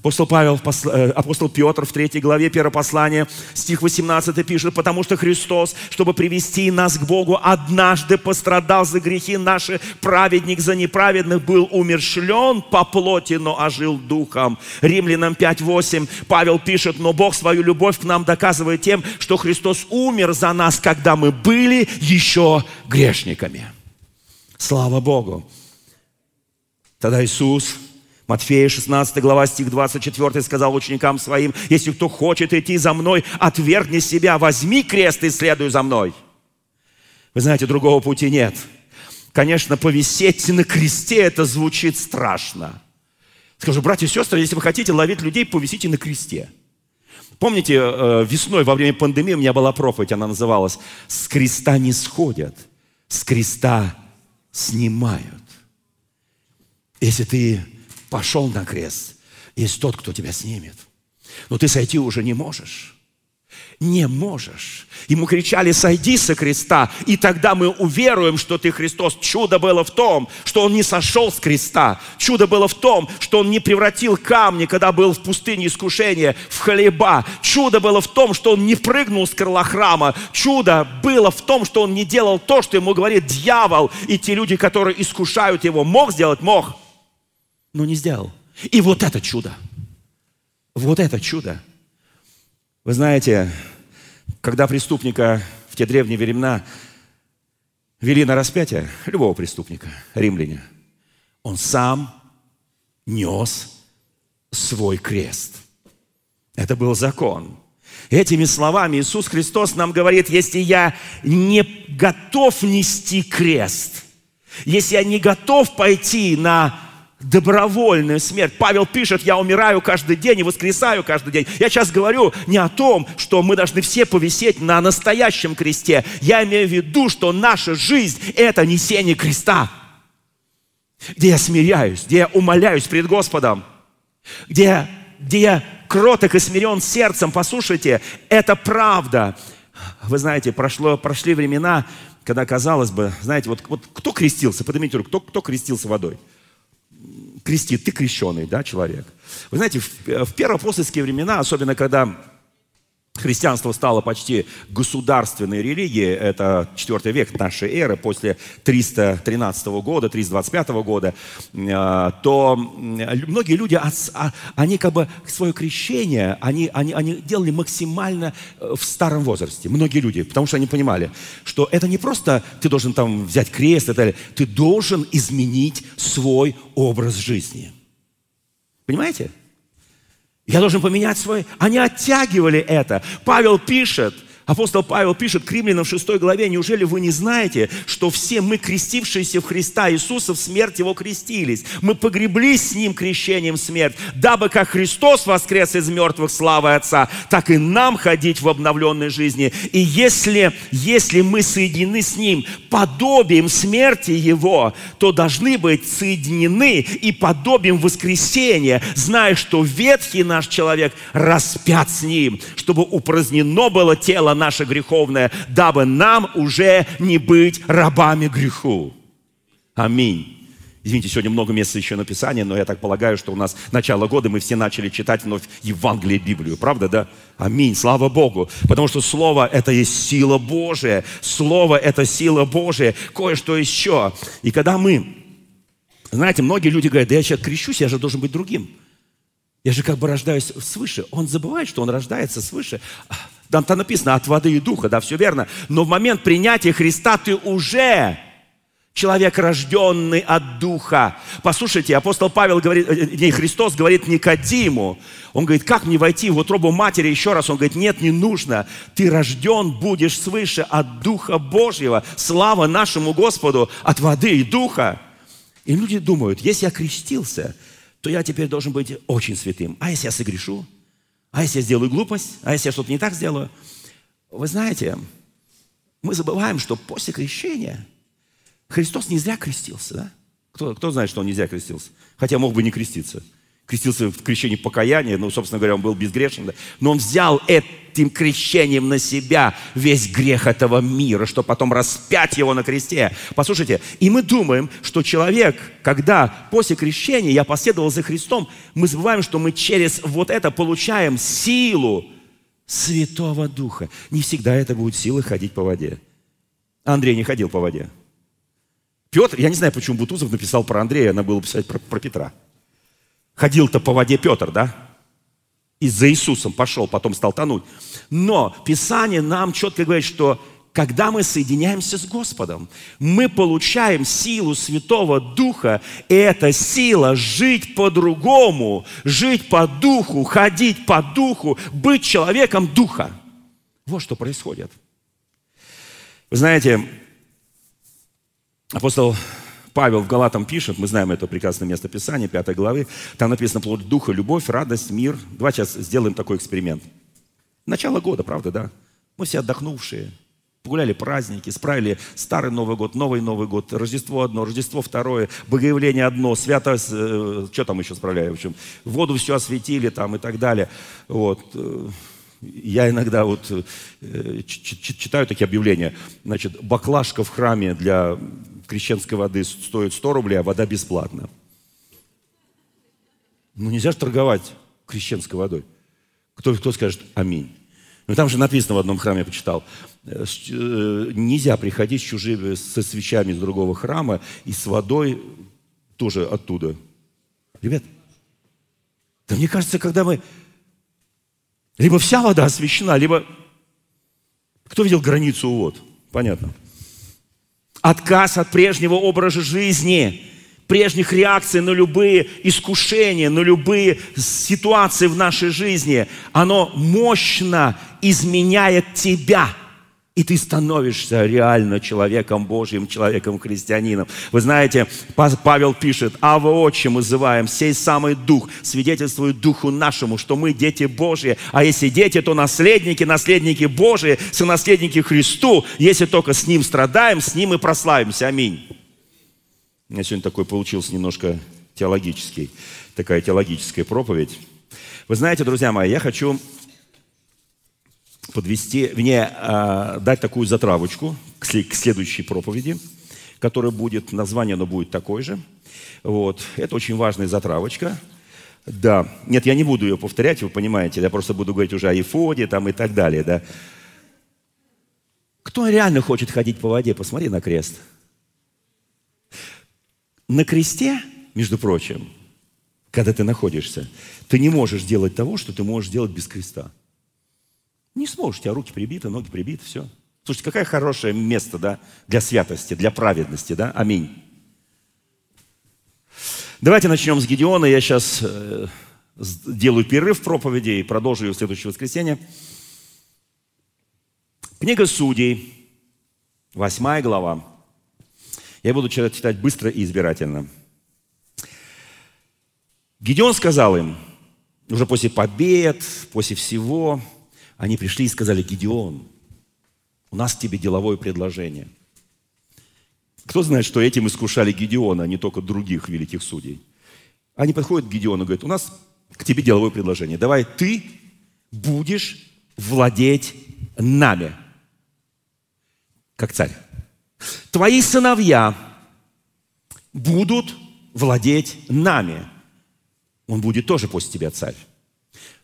Апостол Павел, э, апостол Петр в 3 главе 1 послания, стих 18 пишет, «Потому что Христос, чтобы привести нас к Богу, однажды пострадал за грехи наши, праведник за неправедных, был умершлен по плоти, но ожил духом». Римлянам 5.8 Павел пишет, «Но Бог свою любовь к нам доказывает тем, что Христос умер за нас, когда мы были еще грешниками». Слава Богу! Тогда Иисус Матфея 16 глава, стих 24 сказал ученикам своим, если кто хочет идти за мной, отвергни себя, возьми крест и следуй за мной. Вы знаете, другого пути нет. Конечно, повисеть на кресте, это звучит страшно. Скажу, братья и сестры, если вы хотите ловить людей, повисите на кресте. Помните, э, весной во время пандемии у меня была проповедь, она называлась «С креста не сходят, с креста снимают». Если ты пошел на крест. Есть тот, кто тебя снимет. Но ты сойти уже не можешь. не можешь. Ему кричали, сойди со креста, и тогда мы уверуем, что ты Христос. Чудо было в том, что он не сошел с креста. Чудо было в том, что он не превратил камни, когда был в пустыне искушения, в хлеба. Чудо было в том, что он не прыгнул с крыла храма. Чудо было в том, что он не делал то, что ему говорит дьявол. И те люди, которые искушают его, мог сделать? Мог. Но не сделал. И вот это чудо. Вот это чудо. Вы знаете, когда преступника в те древние времена вели на распятие, любого преступника, римляне, он сам нес свой крест. Это был закон. Этими словами Иисус Христос нам говорит, если я не готов нести крест, если я не готов пойти на добровольную смерть. Павел пишет, я умираю каждый день и воскресаю каждый день. Я сейчас говорю не о том, что мы должны все повисеть на настоящем кресте. Я имею в виду, что наша жизнь – это несение креста. Где я смиряюсь, где я умоляюсь перед Господом, где, где я кроток и смирен сердцем. Послушайте, это правда. Вы знаете, прошло, прошли времена, когда казалось бы, знаете, вот, вот кто крестился, поднимите руку, кто, кто крестился водой? Крестит, ты крещеный, да, человек. Вы знаете, в, в первоапостольские времена, особенно когда Христианство стало почти государственной религией, это 4 век нашей эры, после 313 года, 325 года, э, то многие люди, а, они как бы свое крещение, они, они, они делали максимально э, в старом возрасте, многие люди, потому что они понимали, что это не просто ты должен там взять крест, это, ты должен изменить свой образ жизни. Понимаете? Я должен поменять свой... Они оттягивали это. Павел пишет, Апостол Павел пишет к римлянам в 6 главе, «Неужели вы не знаете, что все мы, крестившиеся в Христа Иисуса, в смерть Его крестились? Мы погреблись с Ним крещением смерть, дабы как Христос воскрес из мертвых славы Отца, так и нам ходить в обновленной жизни. И если, если мы соединены с Ним подобием смерти Его, то должны быть соединены и подобием воскресения, зная, что ветхий наш человек распят с Ним, чтобы упразднено было тело наше греховное, дабы нам уже не быть рабами греху. Аминь. Извините, сегодня много мест еще написания, но я так полагаю, что у нас начало года, мы все начали читать вновь Евангелие, Библию. Правда, да? Аминь. Слава Богу. Потому что Слово – это есть сила Божия. Слово – это сила Божия. Кое-что еще. И когда мы... Знаете, многие люди говорят, да я сейчас крещусь, я же должен быть другим. Я же как бы рождаюсь свыше. Он забывает, что он рождается свыше. Там, там написано от воды и духа, да, все верно. Но в момент принятия Христа ты уже человек, рожденный от духа. Послушайте, апостол Павел говорит, э, не, Христос говорит Никодиму, он говорит, как мне войти в утробу матери еще раз? Он говорит, нет, не нужно. Ты рожден будешь свыше от Духа Божьего. Слава нашему Господу от воды и духа. И люди думают, если я крестился, то я теперь должен быть очень святым. А если я согрешу? А если я сделаю глупость? А если я что-то не так сделаю? Вы знаете, мы забываем, что после крещения Христос не зря крестился, да? Кто, кто знает, что он не зря крестился? Хотя мог бы не креститься крестился в крещении покаяния, ну, собственно говоря, он был безгрешен, да? но он взял этим крещением на себя весь грех этого мира, чтобы потом распять его на кресте. Послушайте, и мы думаем, что человек, когда после крещения я последовал за Христом, мы забываем, что мы через вот это получаем силу Святого Духа. Не всегда это будет сила ходить по воде. Андрей не ходил по воде. Петр, я не знаю, почему Бутузов написал про Андрея, надо было писать про, про Петра. Ходил-то по воде Петр, да? И за Иисусом пошел, потом стал тонуть. Но Писание нам четко говорит, что когда мы соединяемся с Господом, мы получаем силу Святого Духа, и эта сила жить по-другому, жить по духу, ходить по духу, быть человеком духа. Вот что происходит. Вы знаете, апостол Павел в Галатам пишет, мы знаем это прекрасное место Писания, 5 главы, там написано плод духа, любовь, радость, мир. Давай сейчас сделаем такой эксперимент. Начало года, правда, да? Мы все отдохнувшие, погуляли праздники, справили старый Новый год, новый Новый год, Рождество одно, Рождество второе, Богоявление одно, свято, э, что там еще справляли, в общем, воду все осветили там и так далее. Вот. Э, Я иногда вот э, читаю такие объявления. Значит, баклажка в храме для крещенской воды стоит 100 рублей, а вода бесплатна. Ну нельзя же торговать крещенской водой. Кто, кто скажет «Аминь». Ну, там же написано в одном храме, я почитал, э, э, нельзя приходить с чужими, со свечами из другого храма и с водой тоже оттуда. Ребят, да мне кажется, когда мы... Либо вся вода освящена, либо... Кто видел границу вот? Понятно. Отказ от прежнего образа жизни – прежних реакций на любые искушения, на любые ситуации в нашей жизни, оно мощно изменяет тебя – и ты становишься реально человеком Божьим, человеком христианином. Вы знаете, Павел пишет, а вы отче называем, сей самый Дух свидетельствует Духу нашему, что мы дети Божьи, а если дети, то наследники, наследники Божьи, сонаследники Христу, если только с Ним страдаем, с Ним и прославимся. Аминь. Меня сегодня такой получился немножко теологический, такая теологическая проповедь. Вы знаете, друзья мои, я хочу подвести, мне э, дать такую затравочку к, к следующей проповеди, которая будет, название оно будет такое же. Вот. Это очень важная затравочка. Да. Нет, я не буду ее повторять, вы понимаете, я просто буду говорить уже о Ефоде там и так далее, да. Кто реально хочет ходить по воде, посмотри на крест – на кресте, между прочим, когда ты находишься, ты не можешь делать того, что ты можешь делать без креста. Не сможешь, у тебя руки прибиты, ноги прибиты, все. Слушайте, какое хорошее место, да, для святости, для праведности, да? Аминь. Давайте начнем с Гедеона. Я сейчас э, делаю перерыв в проповеди и продолжу ее в следующее воскресенье. Книга Судей, восьмая глава. Я буду читать быстро и избирательно. Гедеон сказал им, уже после побед, после всего, они пришли и сказали, Гедеон, у нас тебе деловое предложение. Кто знает, что этим искушали Гедеона, а не только других великих судей? Они подходят к Гедеону и говорят, у нас к тебе деловое предложение. Давай ты будешь владеть нами, как царь твои сыновья будут владеть нами. Он будет тоже после тебя царь.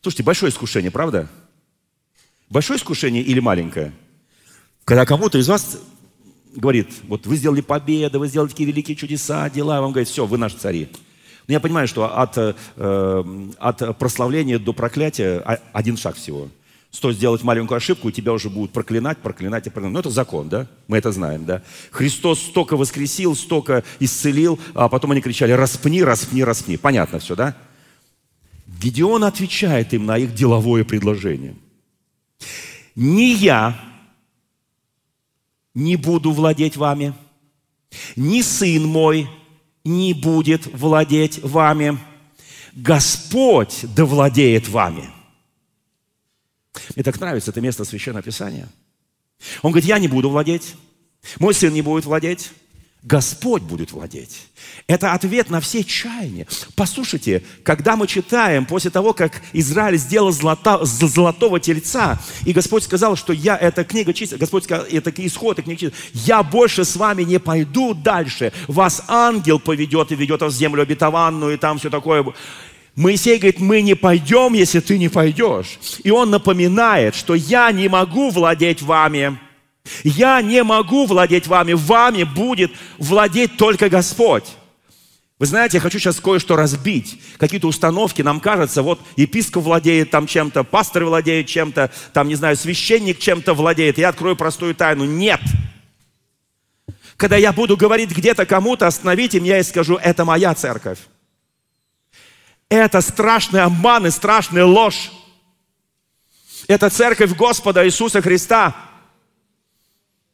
Слушайте, большое искушение, правда? Большое искушение или маленькое? Когда кому-то из вас говорит, вот вы сделали победы, вы сделали такие великие чудеса, дела, вам говорит, все, вы наши цари. Но я понимаю, что от, э, от прославления до проклятия один шаг всего – Стоит сделать маленькую ошибку, и тебя уже будут проклинать, проклинать и проклинать. Ну, это закон, да? Мы это знаем, да? Христос столько воскресил, столько исцелил, а потом они кричали «распни, распни, распни». Понятно все, да? Гедеон отвечает им на их деловое предложение. «Не я не буду владеть вами, ни сын мой не будет владеть вами, Господь да владеет вами». Мне так нравится это место Священного Писания. Он говорит, я не буду владеть, мой сын не будет владеть, Господь будет владеть. Это ответ на все чаяния. Послушайте, когда мы читаем, после того, как Израиль сделал золото, золотого тельца, и Господь сказал, что я, эта книга чистая, Господь сказал, это исход, это книга чистая, я больше с вами не пойду дальше, вас ангел поведет и ведет вас в землю обетованную, и там все такое. Моисей говорит, мы не пойдем, если ты не пойдешь. И он напоминает, что я не могу владеть вами. Я не могу владеть вами. Вами будет владеть только Господь. Вы знаете, я хочу сейчас кое-что разбить. Какие-то установки, нам кажется, вот епископ владеет там чем-то, пастор владеет чем-то, там, не знаю, священник чем-то владеет. Я открою простую тайну. Нет. Когда я буду говорить где-то кому-то, остановите меня и скажу, это моя церковь. Это страшный обман и страшная ложь. Это церковь Господа Иисуса Христа.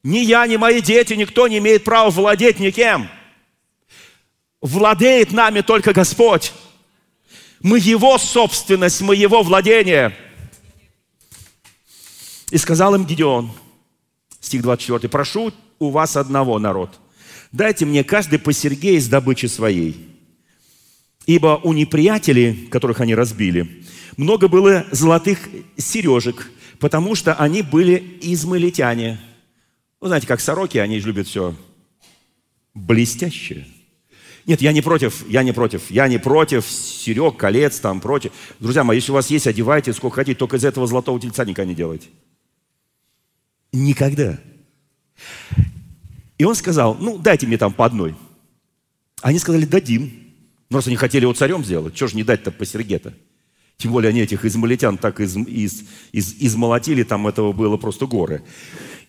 Ни я, ни мои дети, никто не имеет права владеть никем. Владеет нами только Господь. Мы Его собственность, мы Его владение. И сказал им Гедеон, стих 24, «Прошу у вас одного, народ, дайте мне каждый по Сергею из добычи своей». Ибо у неприятелей, которых они разбили, много было золотых сережек потому что они были измалитяне. Вы знаете, как сороки, они же любят все блестящее. Нет, я не против, я не против, я не против серег, колец, там, против. Друзья мои, если у вас есть, одевайте сколько хотите, только из этого золотого тельца никогда не делайте. Никогда. И он сказал, ну, дайте мне там по одной. Они сказали, дадим. Ну, раз они хотели его царем сделать, что же не дать-то по Сергета? Тем более они этих измалитян так из, из, из, измолотили, там этого было просто горы.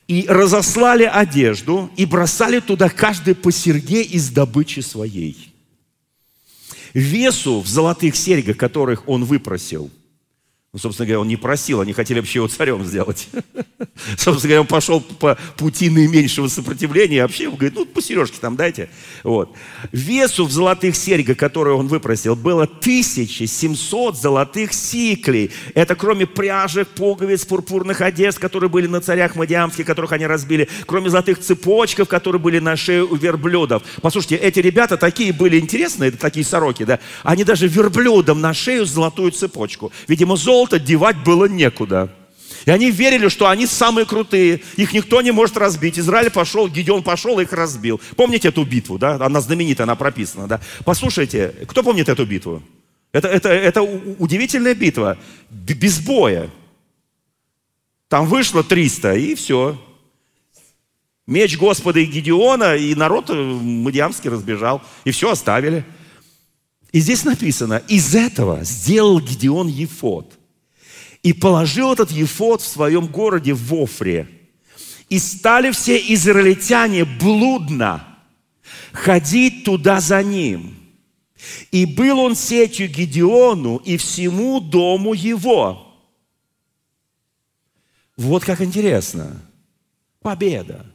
И разослали одежду, и бросали туда каждый по серге из добычи своей. Весу в золотых серьгах, которых он выпросил – ну, собственно говоря, он не просил, они хотели вообще его царем сделать. <laughs> Собственно говоря, он пошел по пути наименьшего сопротивления, вообще говорит, ну, по сережке там дайте. Вот. Весу в золотых серьгах, которые он выпросил, было 1700 золотых сиклей. Это кроме пряжек, пуговиц, пурпурных одежд, которые были на царях Мадиамских, которых они разбили, кроме золотых цепочков, которые были на шее у верблюдов. Послушайте, эти ребята такие были интересные, такие сороки, да? Они даже верблюдам на шею золотую цепочку. Видимо, золото золото девать было некуда. И они верили, что они самые крутые, их никто не может разбить. Израиль пошел, Гедеон пошел и их разбил. Помните эту битву, да? Она знаменитая, она прописана, да? Послушайте, кто помнит эту битву? Это, это, это удивительная битва, без боя. Там вышло 300, и все. Меч Господа и Гедеона, и народ э, Мадиамский разбежал, и все оставили. И здесь написано, из этого сделал Гедеон Ефот – и положил этот ефот в своем городе в Офре. И стали все израильтяне блудно ходить туда за ним. И был он сетью Гедеону и всему дому его. Вот как интересно. Победа.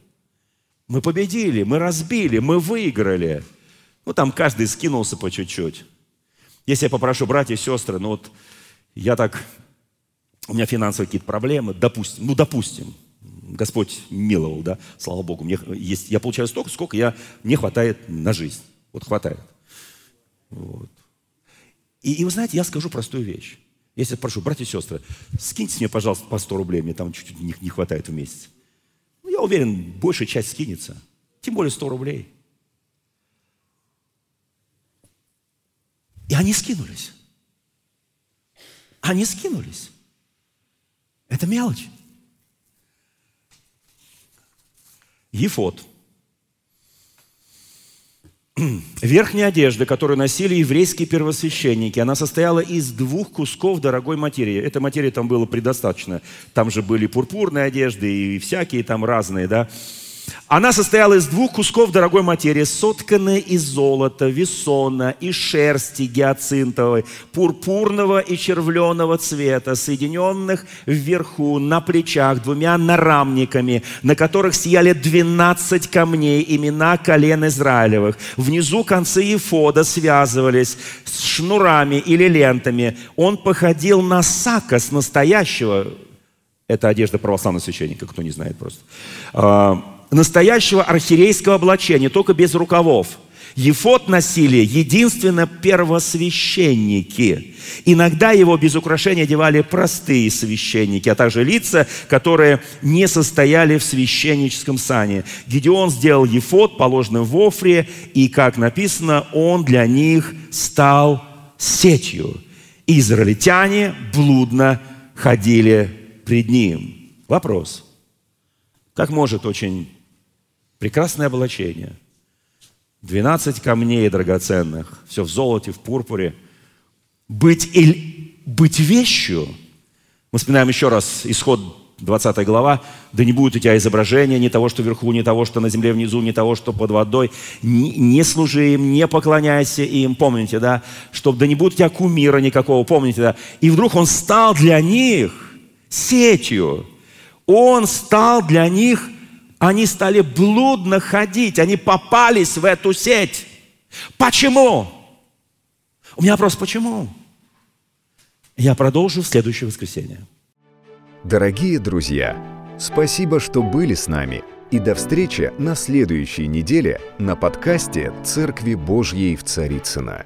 Мы победили, мы разбили, мы выиграли. Ну, там каждый скинулся по чуть-чуть. Если я попрошу братья и сестры, ну вот я так у меня финансовые какие-то проблемы, допустим, ну, допустим, Господь миловал, да, слава Богу, мне есть, я получаю столько, сколько я, мне хватает на жизнь. Вот хватает. Вот. И, и вы знаете, я скажу простую вещь. Если прошу, братья и сестры, скиньте мне, пожалуйста, по 100 рублей, мне там чуть-чуть не, не хватает в месяц. Ну, я уверен, большая часть скинется. Тем более 100 рублей. И они скинулись. Они скинулись. Это мелочь. Ефот. <clears throat> Верхняя одежда, которую носили еврейские первосвященники, она состояла из двух кусков дорогой материи. Эта материя там было предостаточно. Там же были пурпурные одежды и всякие там разные, да. Она состояла из двух кусков дорогой материи, сотканной из золота, весона и шерсти гиацинтовой, пурпурного и червленого цвета, соединенных вверху на плечах двумя нарамниками, на которых сияли двенадцать камней, имена колен Израилевых. Внизу концы ефода связывались с шнурами или лентами. Он походил на сакос настоящего, это одежда православного священника, кто не знает просто, а, настоящего архиерейского облачения, только без рукавов. Ефот носили единственно первосвященники. Иногда его без украшения одевали простые священники, а также лица, которые не состояли в священническом сане. Гедеон сделал ефот, положенный в Офре, и, как написано, он для них стал сетью. Израильтяне блудно ходили пред ним. Вопрос. Как может очень прекрасное облачение, 12 камней драгоценных, все в золоте, в пурпуре. Быть, или, быть вещью, мы вспоминаем еще раз исход 20 глава, да не будет у тебя изображения ни того, что вверху, ни того, что на земле внизу, ни того, что под водой. Не, не служи им, не поклоняйся им. Помните, да? Чтобы да не будет у тебя кумира никакого, помните, да? И вдруг он стал для них сетью. Он стал для них они стали блудно ходить, они попались в эту сеть. Почему? У меня вопрос, почему? Я продолжу в следующее воскресенье. Дорогие друзья, спасибо, что были с нами. И до встречи на следующей неделе на подкасте «Церкви Божьей в Царицына.